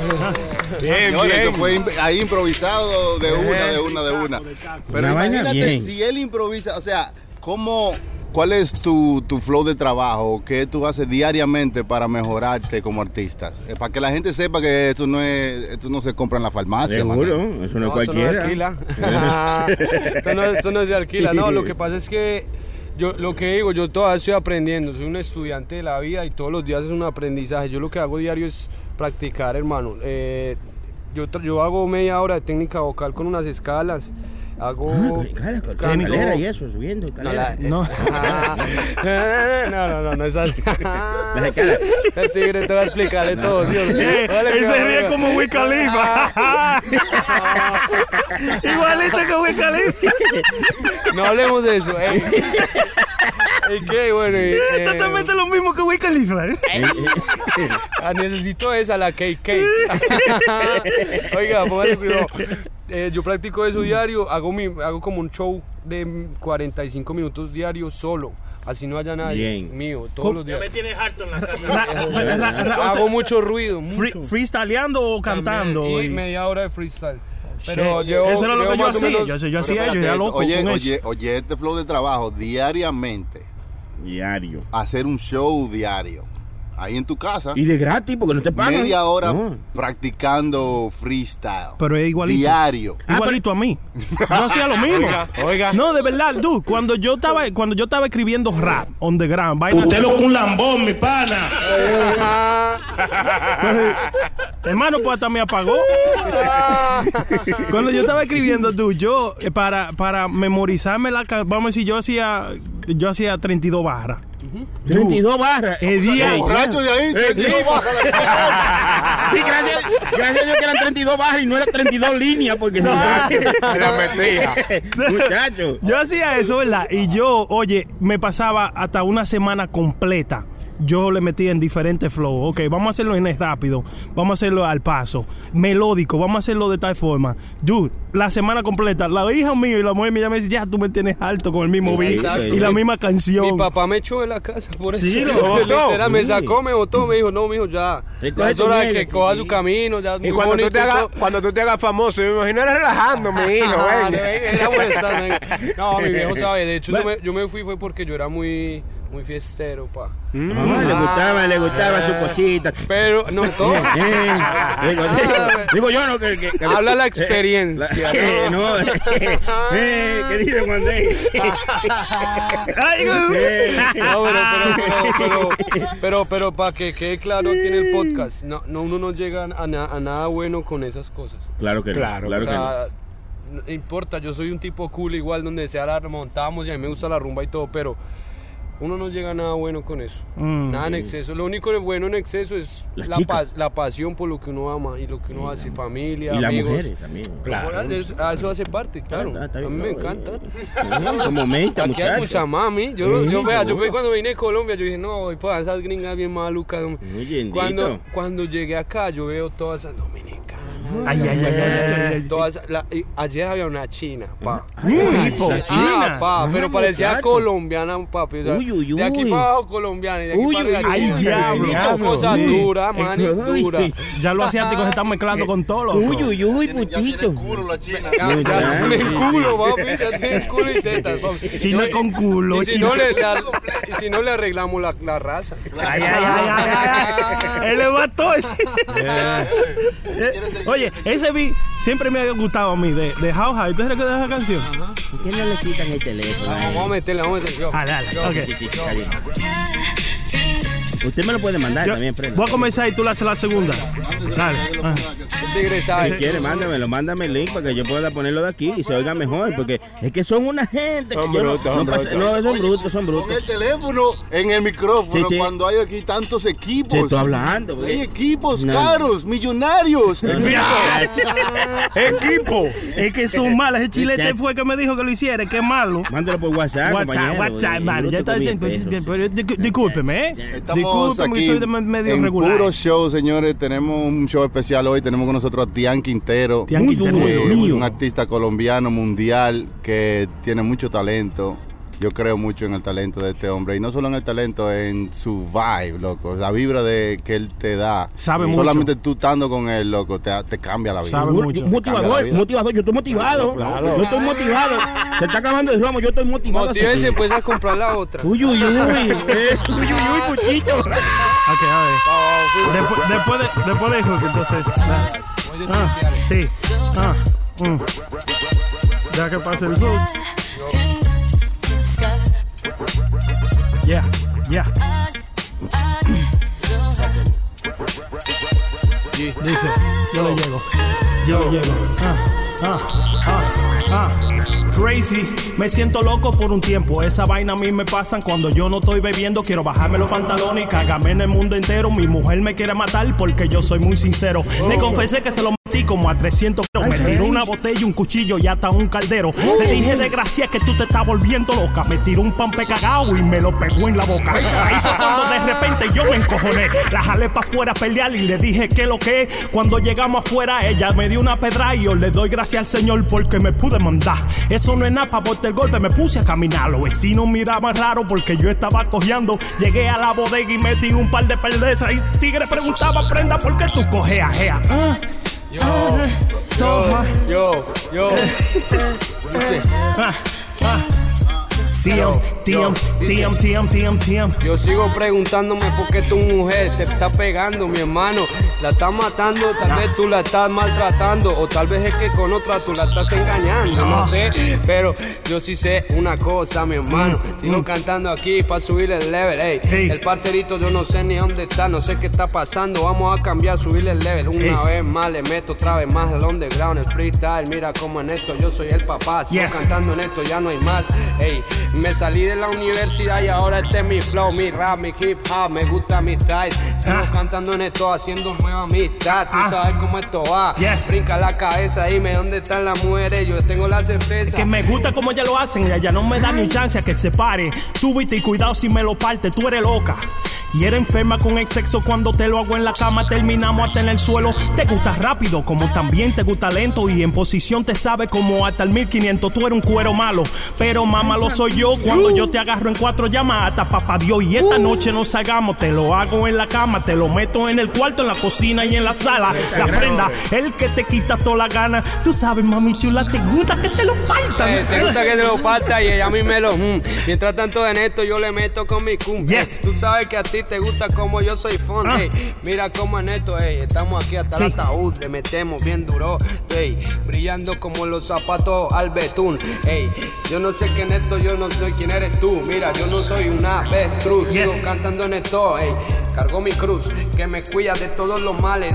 Bien, Señores, bien. esto fue ahí improvisado de una, de una, de una. Pero Una imagínate si él improvisa, o sea, ¿cómo, ¿cuál es tu, tu flow de trabajo? ¿Qué tú haces diariamente para mejorarte como artista? Eh, para que la gente sepa que esto no es, esto no se compra en la farmacia. Seguro, eso no, es No, cualquiera. Eso no alquila. esto, no, esto no se alquila. No, lo que pasa es que yo lo que digo, yo todavía estoy aprendiendo. Soy un estudiante de la vida y todos los días es un aprendizaje. Yo lo que hago diario es practicar, hermano. Eh, yo, yo hago media hora de técnica vocal con unas escalas. Hago. Ah, escalera y eso, subiendo No, la-. No. no, no, no, no es así. El tigre te va a explicarle todo. ¿sí o no? Eh, él se ríe como Wiz Khalifa. Igualito que Wiz Khalifa. No hablemos de eso. ey. ¿Y qué? Bueno, y, eh, Exactamente lo mismo que Wiz Khalifa. ¿eh? ah, necesito esa, la KK. Oiga, póngale cuidado. Eh, yo practico eso diario, hago, mi, hago como un show de 45 minutos diarios solo. Así no haya nadie Bien. mío, todos los días. tienes harto en la Eh, casa. hago mucho ruido, mucho. freestyleando o cantando. Y y- media hora de freestyle. Pero Shit. llevo- Eso era lo que yo hacía. menos- Yo, yo Pero hacía, yo era loco oye, con oye, eso. oye, este flow de trabajo diariamente, Diario. hacer un show diario. Ahí en tu casa. Y de gratis, porque no te pagan. Media hora No. practicando freestyle. Pero es igualito. Diario. Igualito a mí. Yo hacía lo mismo. Oiga, oiga. No, de verdad, dude. Cuando yo estaba, cuando yo estaba escribiendo rap on the ground, vaina Usted lo un lambón, mi pana. Hermano, pues hasta me apagó. Cuando yo estaba escribiendo, dude, yo eh, para, para memorizarme la vamos a decir, yo hacía yo hacía 32 barras. 32 barras. El día- Ey, Borracho de ahí, 32 sí. barras. Y gracias, gracias a Dios que eran 32 barras y no eran 32 líneas, porque si no. La metría. Muchacho. Yo hacía eso, ¿verdad? Y yo, oye, me pasaba hasta una semana completa. Yo le metía en diferentes flows. Ok, vamos a hacerlo en el rápido. Vamos a hacerlo al paso. Melódico. Vamos a hacerlo de tal forma. Dude, la semana completa. La hija mía y la mujer mía me dice, ya tú me tienes alto con el mismo beat Exacto. y la misma canción. Mi papá me echó de la casa por eso. Sí, lo botó. Literal, me sacó, me botó, me dijo, no, mijo, ya. Ya es hora de que sí. coja su camino, ya es Y cuando tú, te hagas, todo. cuando tú te hagas famoso, me imagino eres relajando, mi hijo. Ah, no. No, mi viejo sabe. De hecho, yo me, yo me fui fue porque yo era muy, muy fiestero, pa. Ah, le gustaba, le gustaba su cosita. Pero, no, todo. Eh, eh, digo, digo yo, no, que. que- que- Habla la eh, experiencia. eh, no, eh, eh, ¿qué dice Juan Dey? Ay, güey. Eh, No, pero, pero, pero, pero, pero, pero para que quede claro aquí en el podcast, no, no uno no llega a, na- a nada bueno con esas cosas. Claro que no, Claro, claro o que sea, no importa, yo soy un tipo cool igual donde sea la remontamos y a mí me gusta la rumba y todo, pero uno no llega a nada bueno con eso. Mm. Nada en exceso. Lo único de bueno en exceso es Las la, pas- la pasión por lo que uno ama y lo que uno hace, familia, Y las amigos. mujeres también. Claro. Es- a eso hace parte, claro. está- está a mí me no, encanta. Sí, Como menta, Aquí hay mucha mami. Yo, Sí, yo, vea, yo seguro. cuando vine a Colombia, yo dije, no, para esas gringas bien malucas. hombre". Muy. Cuando, cuando llegué acá, yo veo todas esas dominicanas. Ay, ay, ay, ay, ay, ay. Todas, la- y ayer había una china, pa. Ay, tipo, la china. Ah, pa, Ah, pero parecía muchacho. colombiana, papi. o sea, Uy, uy, De aquí uy. para abajo colombiana y de aquí Uy, para uy, diablo, cosa dura, man, Uy. dura. Ya los asiáticos se están mezclando con todo, loco. Uy, uy, uy, Ya tiene putito. culo la china. Ya, tiene culo, papi, ya tiene culo y tetas, papi. China con culo, Y si, china no le, con- la- y si no le arreglamos la, la raza. Ay, ay, ay, ay, ay. Él le mató. Eh, Oye, ese beat siempre me ha gustado a mí, de, de How High. ¿Ustedes recuerdan esa canción? ¿Por qué no le quitan el teléfono? Vamos a meterle, vamos a meterle. yo. Ah, dale, Sí, ok. Usted me lo puede mandar Yo- también, Fred. voy a comenzar y tú le haces la segunda. Dale. Si quiere, mándamelo, mándame el link para que yo pueda ponerlo de aquí y se oiga mejor. Porque es que son una gente que Son yo no, brutos, no son pasa- brutos. no, son brutos, son Con brutos. el teléfono en el micrófono Sí, sí. cuando hay aquí tantos equipos. Se estoy hablando. Hay equipos No. caros, millonarios. No, no, Equipo. Es que son malas. Ese chilete fue que me dijo que lo hiciera, que es malo. Mándalo por WhatsApp, WhatsApp, compañero. WhatsApp, man. Ya está con diciendo. sí. Discúlpeme, ¿eh? Estamos Discúlpeme, aquí soy de me- medio en regular. puro show, señores. Tenemos un show especial hoy. Tenemos con nosotros a Tian Quintero. Tian Quintero, eh, un artista colombiano mundial que tiene mucho talento. Yo creo mucho en el talento de este hombre. Y no solo en el talento, en su vibe, loco. La vibra de que él te da. Sabe mucho. Solamente tú estando con él, loco, te, te cambia la vida. Sabe mucho. motivador, vida. motivador, yo estoy motivado. Claro. Yo estoy motivado. Se está acabando el romo, yo estoy motivado. Motívense pues a comprar la otra. Uy, uy, uy. eh, uy, uy, uy, putito. Ok, a ver. Después, después de, después de Hook, entonces. Ah, sí. Ah, mm. Ya que pase el Hook. Yeah, yeah. Dice, yo le llego, yo le llego. Ah, ah, ah, ah. Crazy, me siento loco por un tiempo. Esa vaina a mí me pasan cuando yo no estoy bebiendo. Quiero bajarme los pantalones y cagarme en el mundo entero. Mi mujer me quiere matar porque yo soy muy sincero. Le confesé que se lo como a 300 pero Me tiró una botella, un cuchillo y hasta un caldero. Le dije, desgracia, que tú te estás volviendo loca. Me tiró un pampe cagao y me lo pegó en la boca. Ahí fue cuando de repente yo me encojoné. La jalé para afuera a pelear y le dije que lo que es. Cuando llegamos afuera, ella me dio una pedra y yo le doy gracias al Señor porque me pude mandar. Eso no es nada, para el golpe me puse a caminar. Los vecinos miraban raro porque yo estaba cojeando. Llegué a la bodega y metí un par de perdezas. Y tigre preguntaba, prenda, ¿por qué tú cojeas? Jea? Ah, Yo, so hard. yo, yo. Ah, Yo sigo preguntándome por qué tu mujer te está pegando, mi hermano. La estás matando, tal vez tú la estás maltratando, o tal vez es que con otra tú la estás engañando, no sé. Pero yo sí sé una cosa, mi hermano. Sigo cantando aquí para subir el level. Ey, el parcerito, yo no sé ni dónde está, no sé qué está pasando. Vamos a cambiar, subirle el level. Una vez más, le meto otra vez más al underground, el freestyle. Mira cómo en esto yo soy el papá. Sigo cantando en esto, ya no hay más. Ey, me salí de la universidad y ahora este es mi flow, mi rap, mi hip hop. Me gusta mi style. Sigo Ah. cantando en esto, haciendo nueva amistad. Tú Ah. sabes cómo esto va. Yes. Brinca la cabeza, dime dónde están las mujeres. Yo tengo la certeza. Que me gusta como ya lo hacen, ella no me da ni chance a que se pare. Súbete y cuidado si me lo parte, tú eres loca. Y eres enferma con el sexo cuando te lo hago en la cama, terminamos hasta en el suelo. Te gusta rápido, como también te gusta lento. Y en posición te sabe como hasta el 1500. Tú eres un cuero malo, pero mamá lo soy yo. Cuando yo te agarro en cuatro llamas, hasta papá Dios. Y esta noche nos hagamos, te lo hago en la cama, te lo meto en el cuarto, en la cocina y en la sala. La prenda, el que te quita toda la gana. Tú sabes, mami chula, te gusta que te lo faltan. Eh, te gusta que te lo parta y ella a mí me lo. mm. Mientras tanto en esto yo le meto con mi cum. Yes. Tú sabes que a ti te gusta como yo soy fun. Ah. Mira cómo en esto, ey, estamos aquí hasta el Sí. ataúd, le metemos bien duro, brillando como los zapatos al betún. Ey, yo no sé que en esto yo no soy quién eres tú. Mira, yo no soy una avestruz. Sigo cantando en esto, ey. Cargo mi cruz, que me cuida de todos los males.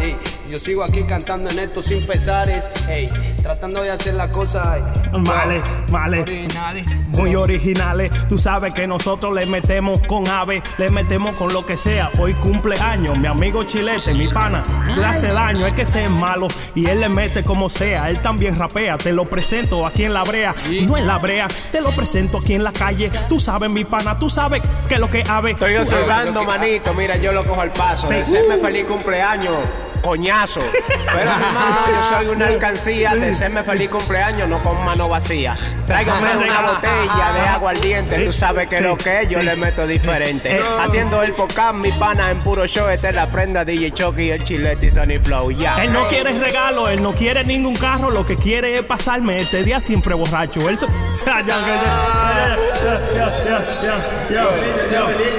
Yo sigo aquí cantando en esto sin pesares, ey. Tratando de hacer la cosa, ey. Vale, vale. Originales. Muy originales. Tú sabes que nosotros le metemos con ave, le metemos con lo que sea. Hoy cumpleaños, mi amigo Chilete, mi pana, le hace daño, es que ese es malo. Y él le mete como sea, él también rapea. Te lo presento aquí en la brea, no en la brea, te lo presento aquí en la calle. Tú sabes, mi pana, tú sabes que lo que ave. Estoy observando, manito. Mira, yo lo cojo al paso. Sí. Desearme feliz cumpleaños. Coñazo. Pero hermano, yo soy una alcancía. Desearme feliz cumpleaños, no con mano vacía. Tráigame Me una botella de agua ardiente. Tú sabes que lo que es, yo le meto diferente. Eh, Haciendo el mi pana en puro show. Esta es la prenda DJ Chucky, el chilete y Sonny Flow. Ya. Él no quiere regalo, él no quiere ningún carro, lo que quiere es pasarme este día siempre borracho. Él ya.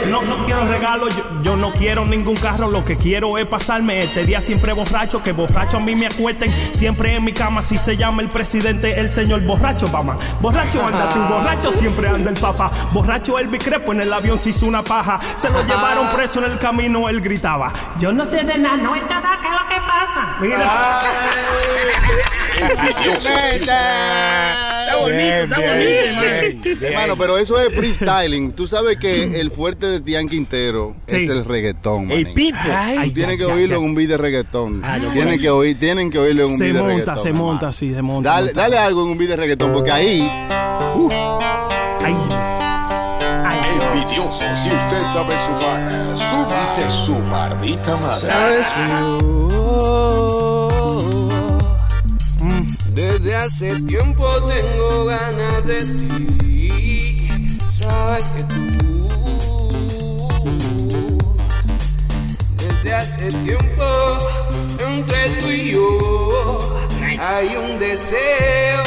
No, no quiero regalo, yo, no quiero ningún carro, lo que quiero es pasarme este día siempre borracho, que borracho a mí me acuesten siempre en mi cama, si se llama el presidente, el señor borracho, mamá. Borracho anda tú, borracho siempre anda el papá. Borracho el bicrepo en el avión se hizo una paja, se lo llevaron preso en el camino, él gritaba. Yo no sé de nada, no es nada, ¿qué es lo que pasa? Mira. Está bonito, está bonito, Hermano, pero eso es freestyling. Tú sabes que el fuerte de Tian Quintero Sí. es el reggaetón. El pipo. Tú tienes que oírlo en un beat de reggaetón. Ah, tienen, que oír, tienen que oírlo en un Se beat de monta, reggaetón. se hermano. monta, sí, se monta. Dale, monta. dale algo en un beat de reggaetón, porque ahí. Si usted sabe sumar, súbase su maldita madre. Sabes oh, desde hace tiempo tengo ganas de ti. Sabes que tú, desde hace tiempo entre tú y yo hay un deseo,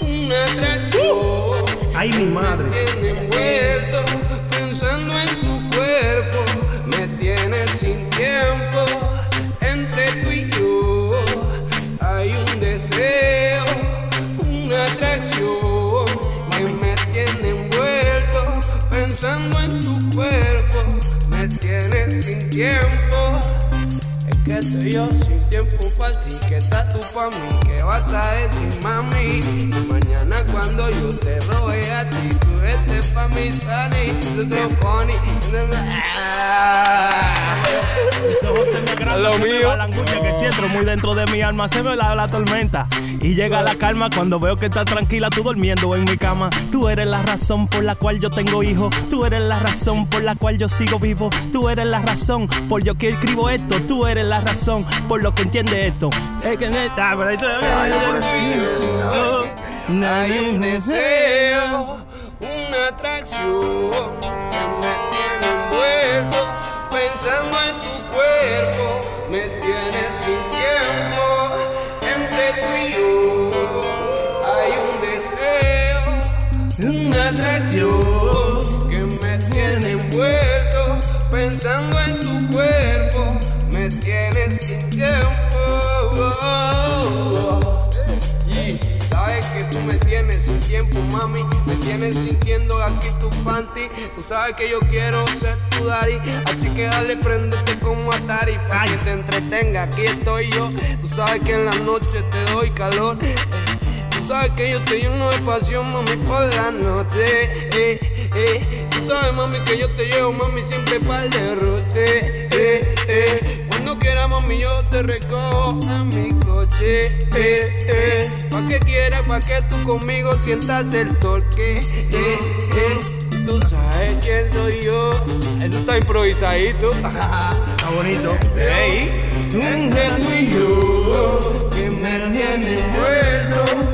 una atracción. Ay, mi madre. Me tiene envuelto tiempo. Es que estoy yo sin tiempo para ti, que estás tú para mí, que vas a decir mami. Mañana cuando yo te robe a ti, tú estés pa' mi Sunny, tú te funny. Mis ojos se me Lo mío. la angustia que siento muy dentro de mi alma. Se me la, la tormenta y llega la calma cuando veo que estás tranquila tú durmiendo en mi cama. Tú eres la razón por la cual yo tengo hijos. Tú eres la razón por la cual yo sigo vivo. Tú eres la razón por lo que escribo esto. Tú eres la razón por lo que entiende esto. Es que neta, Hay un deseo, una atracción que me tiene envuelto pensando en tu cuerpo, me tienes que me tiene envuelto, pensando en tu cuerpo, me tienes sin tiempo. Y sabes que tú me tienes sin tiempo, mami, me tienes sintiendo aquí tu panty. Tú sabes que yo quiero ser tu daddy, así que dale, préndete como Atari para que te entretenga. Aquí estoy yo, tú sabes que en la noche te doy calor. Sabes que yo te lleno de pasión, mami, por la noche. Eh, eh. Tú sabes, mami, que yo te llevo, mami, siempre para el derroche. Eh, eh. Cuando quieras, mami, yo te recojo a mi coche. Eh, eh. Pa' que quieras, pa' que tú conmigo sientas el torque. Eh, eh. Tú sabes quién soy yo. Eso está improvisadito. Está bonito. Hey. Entre tú y yo, que me tiene envuelto,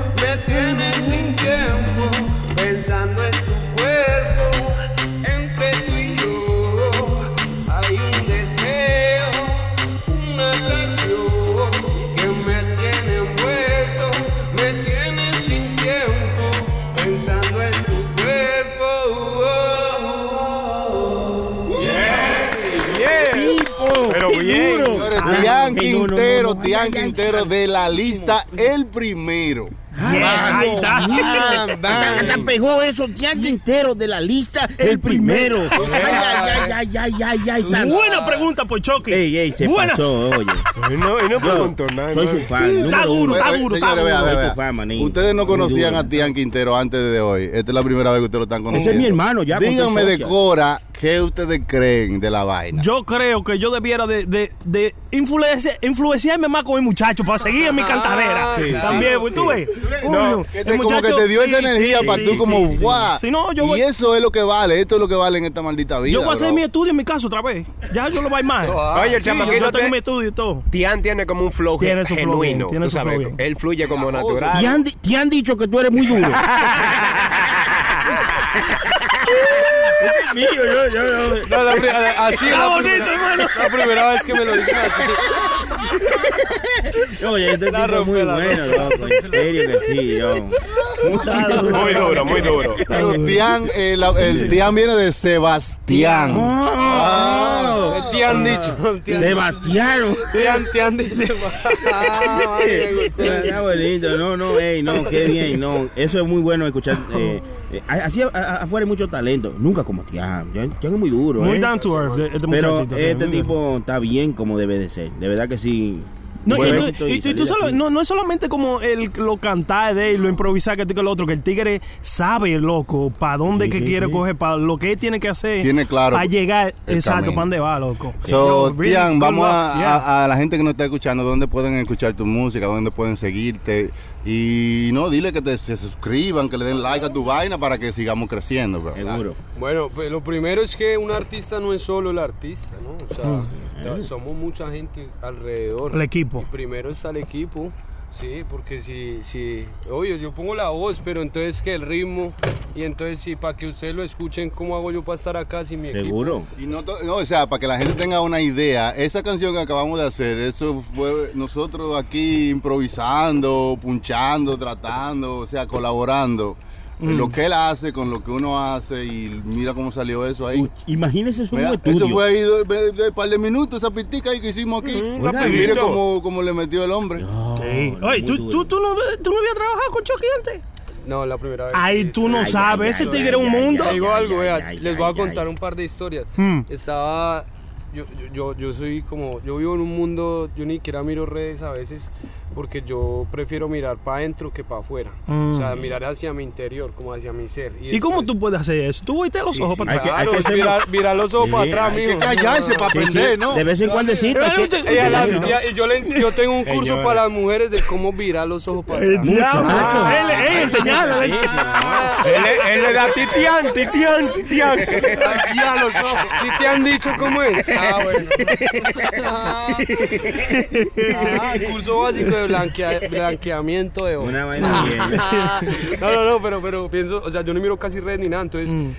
Quintero, no, Tian Quintero de la lista El Primero. Ahí está. Hasta pegó eso, Tian Quintero de la lista, el, primero. Ay, ay, ay, ay, ay, ay, santo. Buena pregunta, Pochoki. Ey, ey, se Buena. pasó, oye. No, y no preguntó nada. Soy su fan, Está duro, está duro, está duro. Ustedes no conocían duro. a Tian Quintero antes de hoy. Esta es la primera vez que ustedes lo están conociendo. Ese es mi hermano, ya, Díganme de. Cora, ¿qué ustedes creen de la vaina? Yo creo que yo debiera de, de, de influencia- influenciarme más con el muchacho para seguir en mi cantadera. Sí, También, sí, pues sí. tú ves. No, que el te- como que te dio sí, esa energía sí, para sí, tú como, sí, sí. guau. Si no, yo voy- y eso es lo que vale, esto es lo que vale en esta maldita vida. Yo voy a hacer bro. mi estudio en mi casa otra vez. Ya yo lo voy a ir más. Oye, el yo- chamaquito Yo tengo te- mi estudio y todo. Tian tiene como un flow Tiene su flow bien, genuino. tiene tú su sabes, flow él fluye como natural. ¿Te han, di- te han dicho que tú eres muy duro. Es mío, yo, yo, yo. No, la así la bonito, primera, la primera vez que me lo dicen así. Oye, este La tipo es muy bueno, loco. En serio que sí, yo. Muy duro, muy duro. Pero Tian, eh, la- el Tian viene de Sebastián. Ah, Te han dicho. Sebastián. Te han, te han dicho. Ah. Está bonito, no, no, ey, no, qué bien, no. Eso es muy bueno escuchar. Eh, eh, así a- a- afuera hay mucho talento, nunca como Tian. Tian Tian es muy duro, Muy ¿eh? down to earth, Pero este tipo está bien como debe de ser. De verdad que sí. No, y, tú- y- y tú solo- no, no es solamente como el, lo cantar de él, lo improvisar que lo otro, que el tigre sabe, loco, para dónde Sí, que sí, quiere sí. coger, para lo que él tiene que hacer. Tiene claro Para llegar, el exacto, para dónde va, loco. So, really Tian, vamos luck, a, yeah. a- a la gente que nos está escuchando, dónde pueden escuchar tu música, dónde pueden seguirte. Y no, dile que te, se suscriban, que le den like a tu vaina para que sigamos creciendo, bro. Seguro. Bueno, pues lo primero es que un artista no es solo el artista, ¿no? O sea, Mm. somos mucha gente alrededor. El equipo. Y primero está el equipo, sí, porque si, si, obvio, yo pongo la voz, pero entonces que el ritmo, y entonces sí, para que ustedes lo escuchen, ¿cómo hago yo para estar acá sin mi equipo? Seguro. Y no, to- no, o sea, para que la gente tenga una idea, esa canción que acabamos de hacer, eso fue nosotros aquí improvisando, punchando, tratando, o sea, colaborando. Mm. Lo que él hace con lo que uno hace y mira cómo salió eso ahí. Uy, Imagínese eso Mira, un estudio. eso fue ahí de, de- de par de minutos, esa pitica ahí que hicimos aquí. Oiga, y mire cómo, cómo le metió el hombre. Sí. Oye, ¿tú, tú, tú no, ¿tú no habías trabajado con Chucky antes? No, la primera vez. Ay, tú no Ay, sabes, ay, ese ay, tigre es un ay, mundo. Te digo algo, ay, vea, ay, les voy a contar ay. un par de historias. Hmm. Estaba, yo, yo, yo soy como, yo vivo en un mundo, yo ni siquiera miro redes a veces, porque yo prefiero mirar para adentro que para afuera. Mm. O sea, mirar hacia mi interior, como hacia mi ser. ¿Y cómo tú puedes hacer eso? Tú volteas los Sí, ojos sí, para Hay que- atrás. hay que ser- mirar, mirar los ojos Sí, para atrás, Hay que callarse para Sí, sí, aprender, ¿no? De vez en cuando sí, y yo, le, yo tengo un curso para las mujeres de cómo virar los ojos para atrás. diablo, mucho. él, él, enseñale. él, le- él le da titián, titián, titián. Ya los ojos. ¿Sí te han dicho cómo es? Ah, bueno. Ah, curso básico de blanquea- blanqueamiento de ojos. Una vaina bien. No, no, no, pero, pero pienso, o sea, yo no miro casi redes ni nada, entonces Mm.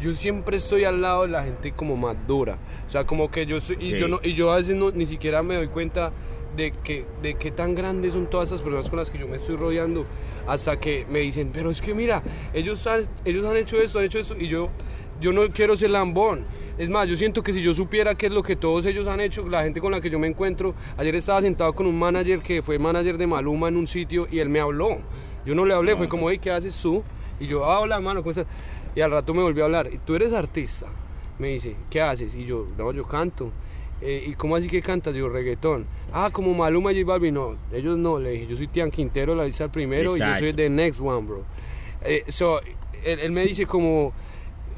yo siempre estoy al lado de la gente como más dura. O sea, como que yo soy, y Sí. yo no, y yo a veces no, ni siquiera me doy cuenta de que de qué tan grandes son todas esas personas con las que yo me estoy rodeando hasta que me dicen, pero es que mira, ellos han, ellos han hecho esto, han hecho esto y yo yo no quiero ser lambón. Es más, yo siento que si yo supiera qué es lo que todos ellos han hecho, la gente con la que yo me encuentro, ayer estaba sentado con un manager que fue manager de Maluma en un sitio y él me habló. Yo no le hablé, fue como, hey, ¿qué haces tú? Y yo, ah, hola, mano, ¿cómo estás? Y al rato me volvió a hablar, ¿y tú eres artista? Me dice, ¿qué haces? Y yo, no, yo canto. "Eh, ¿Y cómo así que cantas? Yo, reggaetón. Ah, como Maluma y J Balvin. No, ellos no. Le dije, yo soy Tian Quintero, la lista del primero, y yo soy the next one, bro. Eh, so, él, él me dice como,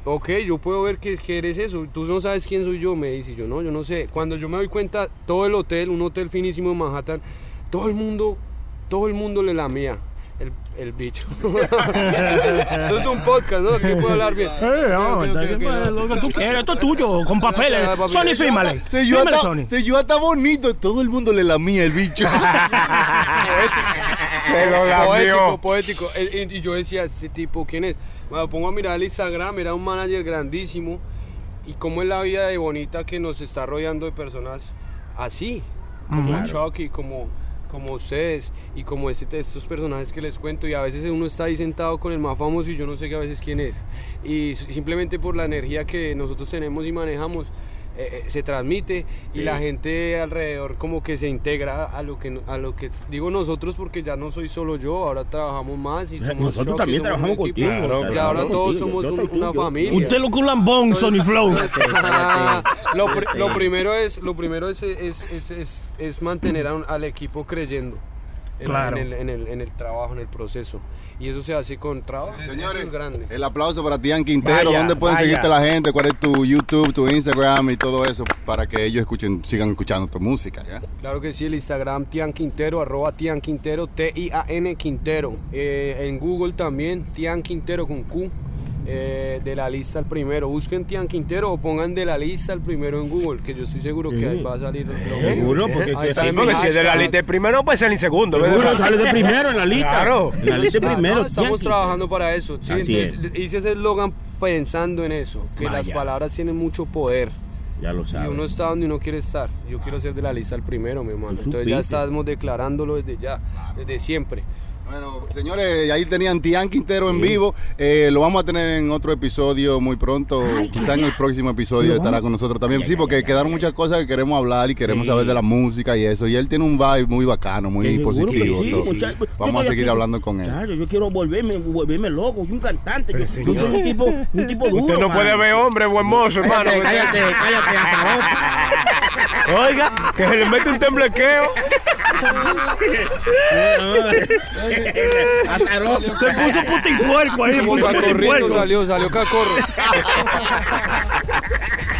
ok, yo puedo ver que, que eres eso. Tú no sabes quién soy yo, me dice. Yo no, yo no sé. Cuando yo me doy cuenta, todo el hotel, un hotel finísimo en Manhattan, todo el mundo, todo el mundo le lamía. El, el bicho. Esto es un podcast, ¿no? Aquí puedo hablar bien. Eh, está tú quieras, esto es tuyo, con papeles. Sony, ya. fírmale. Se yo Fírmale, hasta, Sony. se yo hasta bonito, todo el mundo le lamía el bicho. Se lo Poético, lamió. poético. Eh, Y, y yo decía, este tipo, ¿quién es? Me lo pongo a mirar el Instagram, era un manager grandísimo. Y cómo es la vida de bonita que nos está rodeando de personas así, como Claro. Chucky, como, como ustedes y como este, estos personajes que les cuento. Y a veces uno está ahí sentado con el más famoso y yo no sé que a veces quién es. Y simplemente por la energía que nosotros tenemos y manejamos. Eh, eh, se transmite y la gente alrededor como que se integra a lo que a lo que digo nosotros porque ya no soy solo yo ahora trabajamos más y Eh, somos nosotros también somos trabajamos contigo, y ahora todos contigo, somos un- una familia. Usted lo que un lambón, Sony Flow. Lo, pri- lo primero es lo primero es, es, es, es- es mantener a un- al equipo creyendo en, Claro. en el, en, el, en el trabajo, en el proceso. Y eso se hace con trabajo. Señores, es grande. el aplauso para Tian Quintero. Vaya, ¿Dónde pueden vaya. seguirte la gente? ¿Cuál es tu YouTube, tu Instagram y todo eso? Para que ellos escuchen, sigan escuchando tu música, ¿ya? Claro que sí, el Instagram Tian Quintero, arroba Tian Quintero, T-I-A-N Quintero. Eh, en Google también, Tian Quintero con Q. eh, de la lista al primero. Busquen Tian Quintero o pongan de la lista al primero en Google, que yo estoy seguro que ahí va a salir lo mismo. Seguro, porque Ahí sale Porque si es de la lista el primero, puede ser el segundo. ¿verdad? Seguro sale de primero en la lista. Claro. En la lista de primero. estamos trabajando para eso. Sí, entonces, Hice ese eslogan pensando en eso, que las palabras tienen mucho poder. Ya lo Y sabes. uno está donde uno quiere estar. Yo quiero ser de la lista al primero, mi hermano. Entonces ya estamos declarándolo desde ya, desde siempre. Bueno, señores, ahí tenían Tian Quintero en vivo. Eh, lo vamos a tener en otro episodio muy pronto. Quizá en el próximo episodio estará vamos- con nosotros también. Ay, Sí, ay, porque ay, quedaron ay, muchas cosas que queremos hablar y queremos Sí. saber de la música y eso. Y él tiene un vibe muy bacano, muy Que positivo. sí, so, muchacho. Yo Vamos a seguir aquí- hablando con él. Muchacho, yo quiero volverme, volverme loco. Soy un cantante. Yo, yo soy un tipo, un tipo duro. Usted no man. puede ver hombre, buen mozo, hermano. Cállate, cállate, cállate, azaroso. Oiga, que se le mete un temblequeo. Azaroso. Se puso putipuerco ahí. Como puso cacorrito putipuerco. salió, salió cacorro.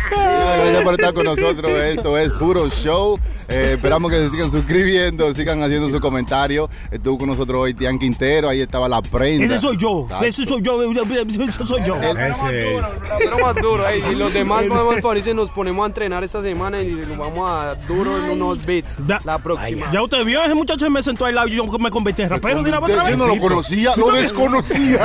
Gracias por estar con nosotros. Esto es puro show. Eh, esperamos que se sigan suscribiendo, sigan haciendo sus comentarios. Estuvo con nosotros hoy Tian Quintero. Ahí estaba la prensa. Ese soy yo. Exacto. Ese soy yo. Ese soy yo. Ese. Pero más duro, y los demás podemos favorecer, nos ponemos a entrenar esta semana y nos vamos a dar duro en unos beats Da- la próxima. Ya usted vio, ese muchacho se me sentó al lado y yo me convertí en rapero Yo no lo conocía, lo desconocía.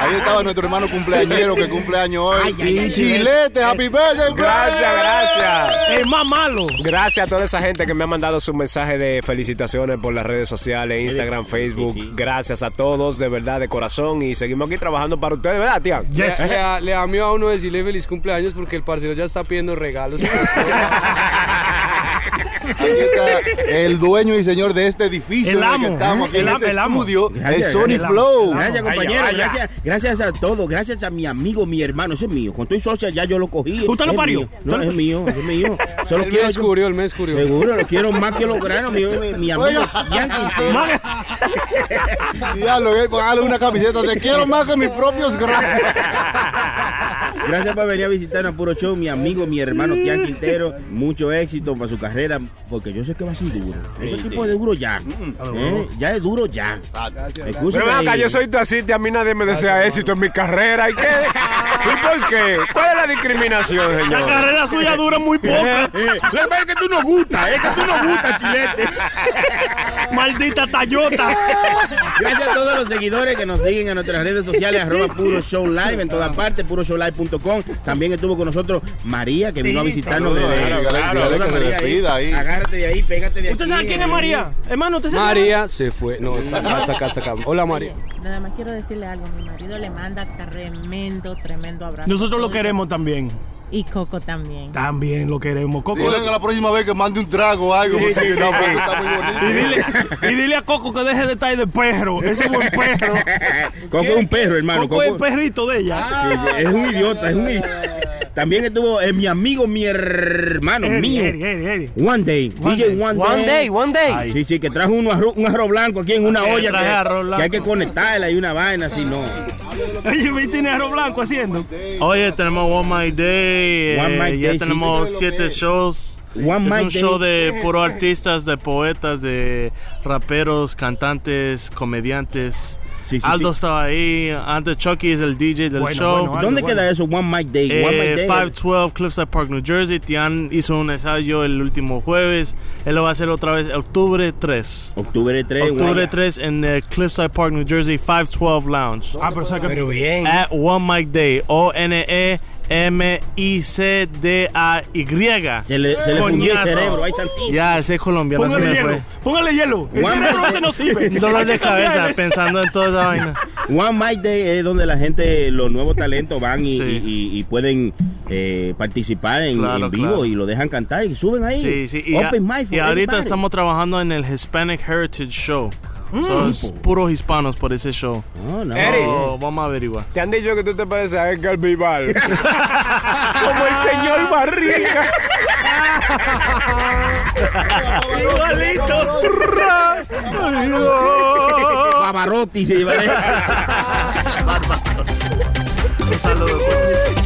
Ahí estaba nuestro hermano cumpleañero que cumple años hoy. Ay, ay, ay, Chilete, happy birthday. Gracias, gracias. El más malo. Gracias a toda esa gente que me ha mandado sus mensajes de felicitaciones por las redes sociales, Instagram, Facebook. Gracias a todos, de verdad, de corazón. Y seguimos aquí trabajando para ustedes, ¿verdad? Le, Yes. le le a uno decirle feliz cumpleaños porque el parcero ya está pidiendo regalos. Aquí está el dueño y señor de este edificio El en el amo, que estamos, aquí el en este el estudio, Gracias, es Sony el Flow. el. Gracias, compañero. Gracias, gracias a todos. Gracias a mi amigo, mi hermano. Ese es mío. Con tu ya yo lo cogí. ¿Usted lo Es parió? mío. No, es mío, es mío. Solo él me quiero yo- descubrió, él me descubrió. Seguro, lo quiero más que los granos, mi, mi, mi amigo Diablo, póngale una camiseta. Te quiero más que mis propios granos. Gracias por venir a visitarnos a Puro Show, mi amigo, mi hermano Tian Quintero. Mucho éxito para su carrera, porque yo sé que va a ser duro. Ese tipo es duro ya. ¿eh? Ya es duro ya. Gracias. Escúchame Pero acá, yo soy tacite, a mí nadie me desea éxito en mi carrera. ¿Y qué? ¿Y por qué? ¿Cuál es la discriminación, La señor? carrera suya dura muy poca. Eh, Lo que pasa es que tú no gustas, es que tú no gustas, chilete. Maldita Tayota. Gracias a todos los seguidores que nos siguen en nuestras redes sociales, arroba Puro Show Live en todas partes, puroshowlive.com. También estuvo con nosotros María, que vino a Sí, visitarnos saludos, desde. claro, claro, Saluda, que se María, despida ahí. Agárrate de ahí, pégate de aquí. ¿Usted sabe quién es María? Hermano, ¿usted sabe? María se fue. No, saca, saca, saca. Hola, María. Nada más quiero decirle algo. Mi marido le manda tremendo, tremendo abrazo. Nosotros lo queremos también. Y Coco también. También lo queremos. Coco. Dile que la próxima vez que mande un trago o algo, porque no, pues, eso está muy bonito. Y dile, y dile a Coco que deje de estar de perro. Ese buen perro. Coco es un perro, hermano. Coco es el perrito de ella. Sí, Es un idiota, es un idiota. También estuvo eh, mi amigo, mi hermano Eddie, mío. Eddie, Eddie, Eddie. One Day, DJ One, One day, one day. Sí, sí, que trajo un arroz, un arroz blanco aquí en una olla que hay que conectarla y una vaina así, no. Oye, ¿me tiene arroz blanco haciendo? Oye, tenemos One My Day. One eh, My ya Day, sí. tenemos siete shows. One es My un Day. show de puro artistas, de poetas, de raperos, cantantes, comediantes. Sí, sí, Aldo sí. estaba ahí. Antes Chucky es el DJ del Bueno, show. bueno, ¿Dónde bueno. queda eso? One Mic Day. One Mic Eh, Day. 512 Cliffside Park, New Jersey. Tian hizo un ensayo el último jueves. Él lo va a hacer otra vez octubre 3. Octubre 3. Octubre 3 en eh, Cliffside Park, New Jersey, 512 Lounge. Ah, pero o sea que. Pero bien. At One Mic Day. O-N-E-M-I-C-D-A-Y. Se le, se le fundió el cerebro. Ay, santísimo. Ya, ese es colombiano. se Póngale hielo. fue. Póngale hielo. Ese One arroz Mic- ese no sirve. Dolor de cabeza pensando en toda esa vaina. One Mic Day es donde la gente, los nuevos talentos van y, Sí. y- y- y pueden eh, participar en, Claro, en vivo claro. y lo dejan cantar y suben ahí. Sí, sí. Y, Open a- mic for y ahorita everybody. estamos trabajando en el Hispanic Heritage Show. Mm. So, es puros hispanos por ese show. Oh, no. Eric. So, vamos a averiguar. Te han dicho que tú te pareces a Edgar Vival. Como el señor Barriga. Igualito. Pavarotti se llevará. Un saludo.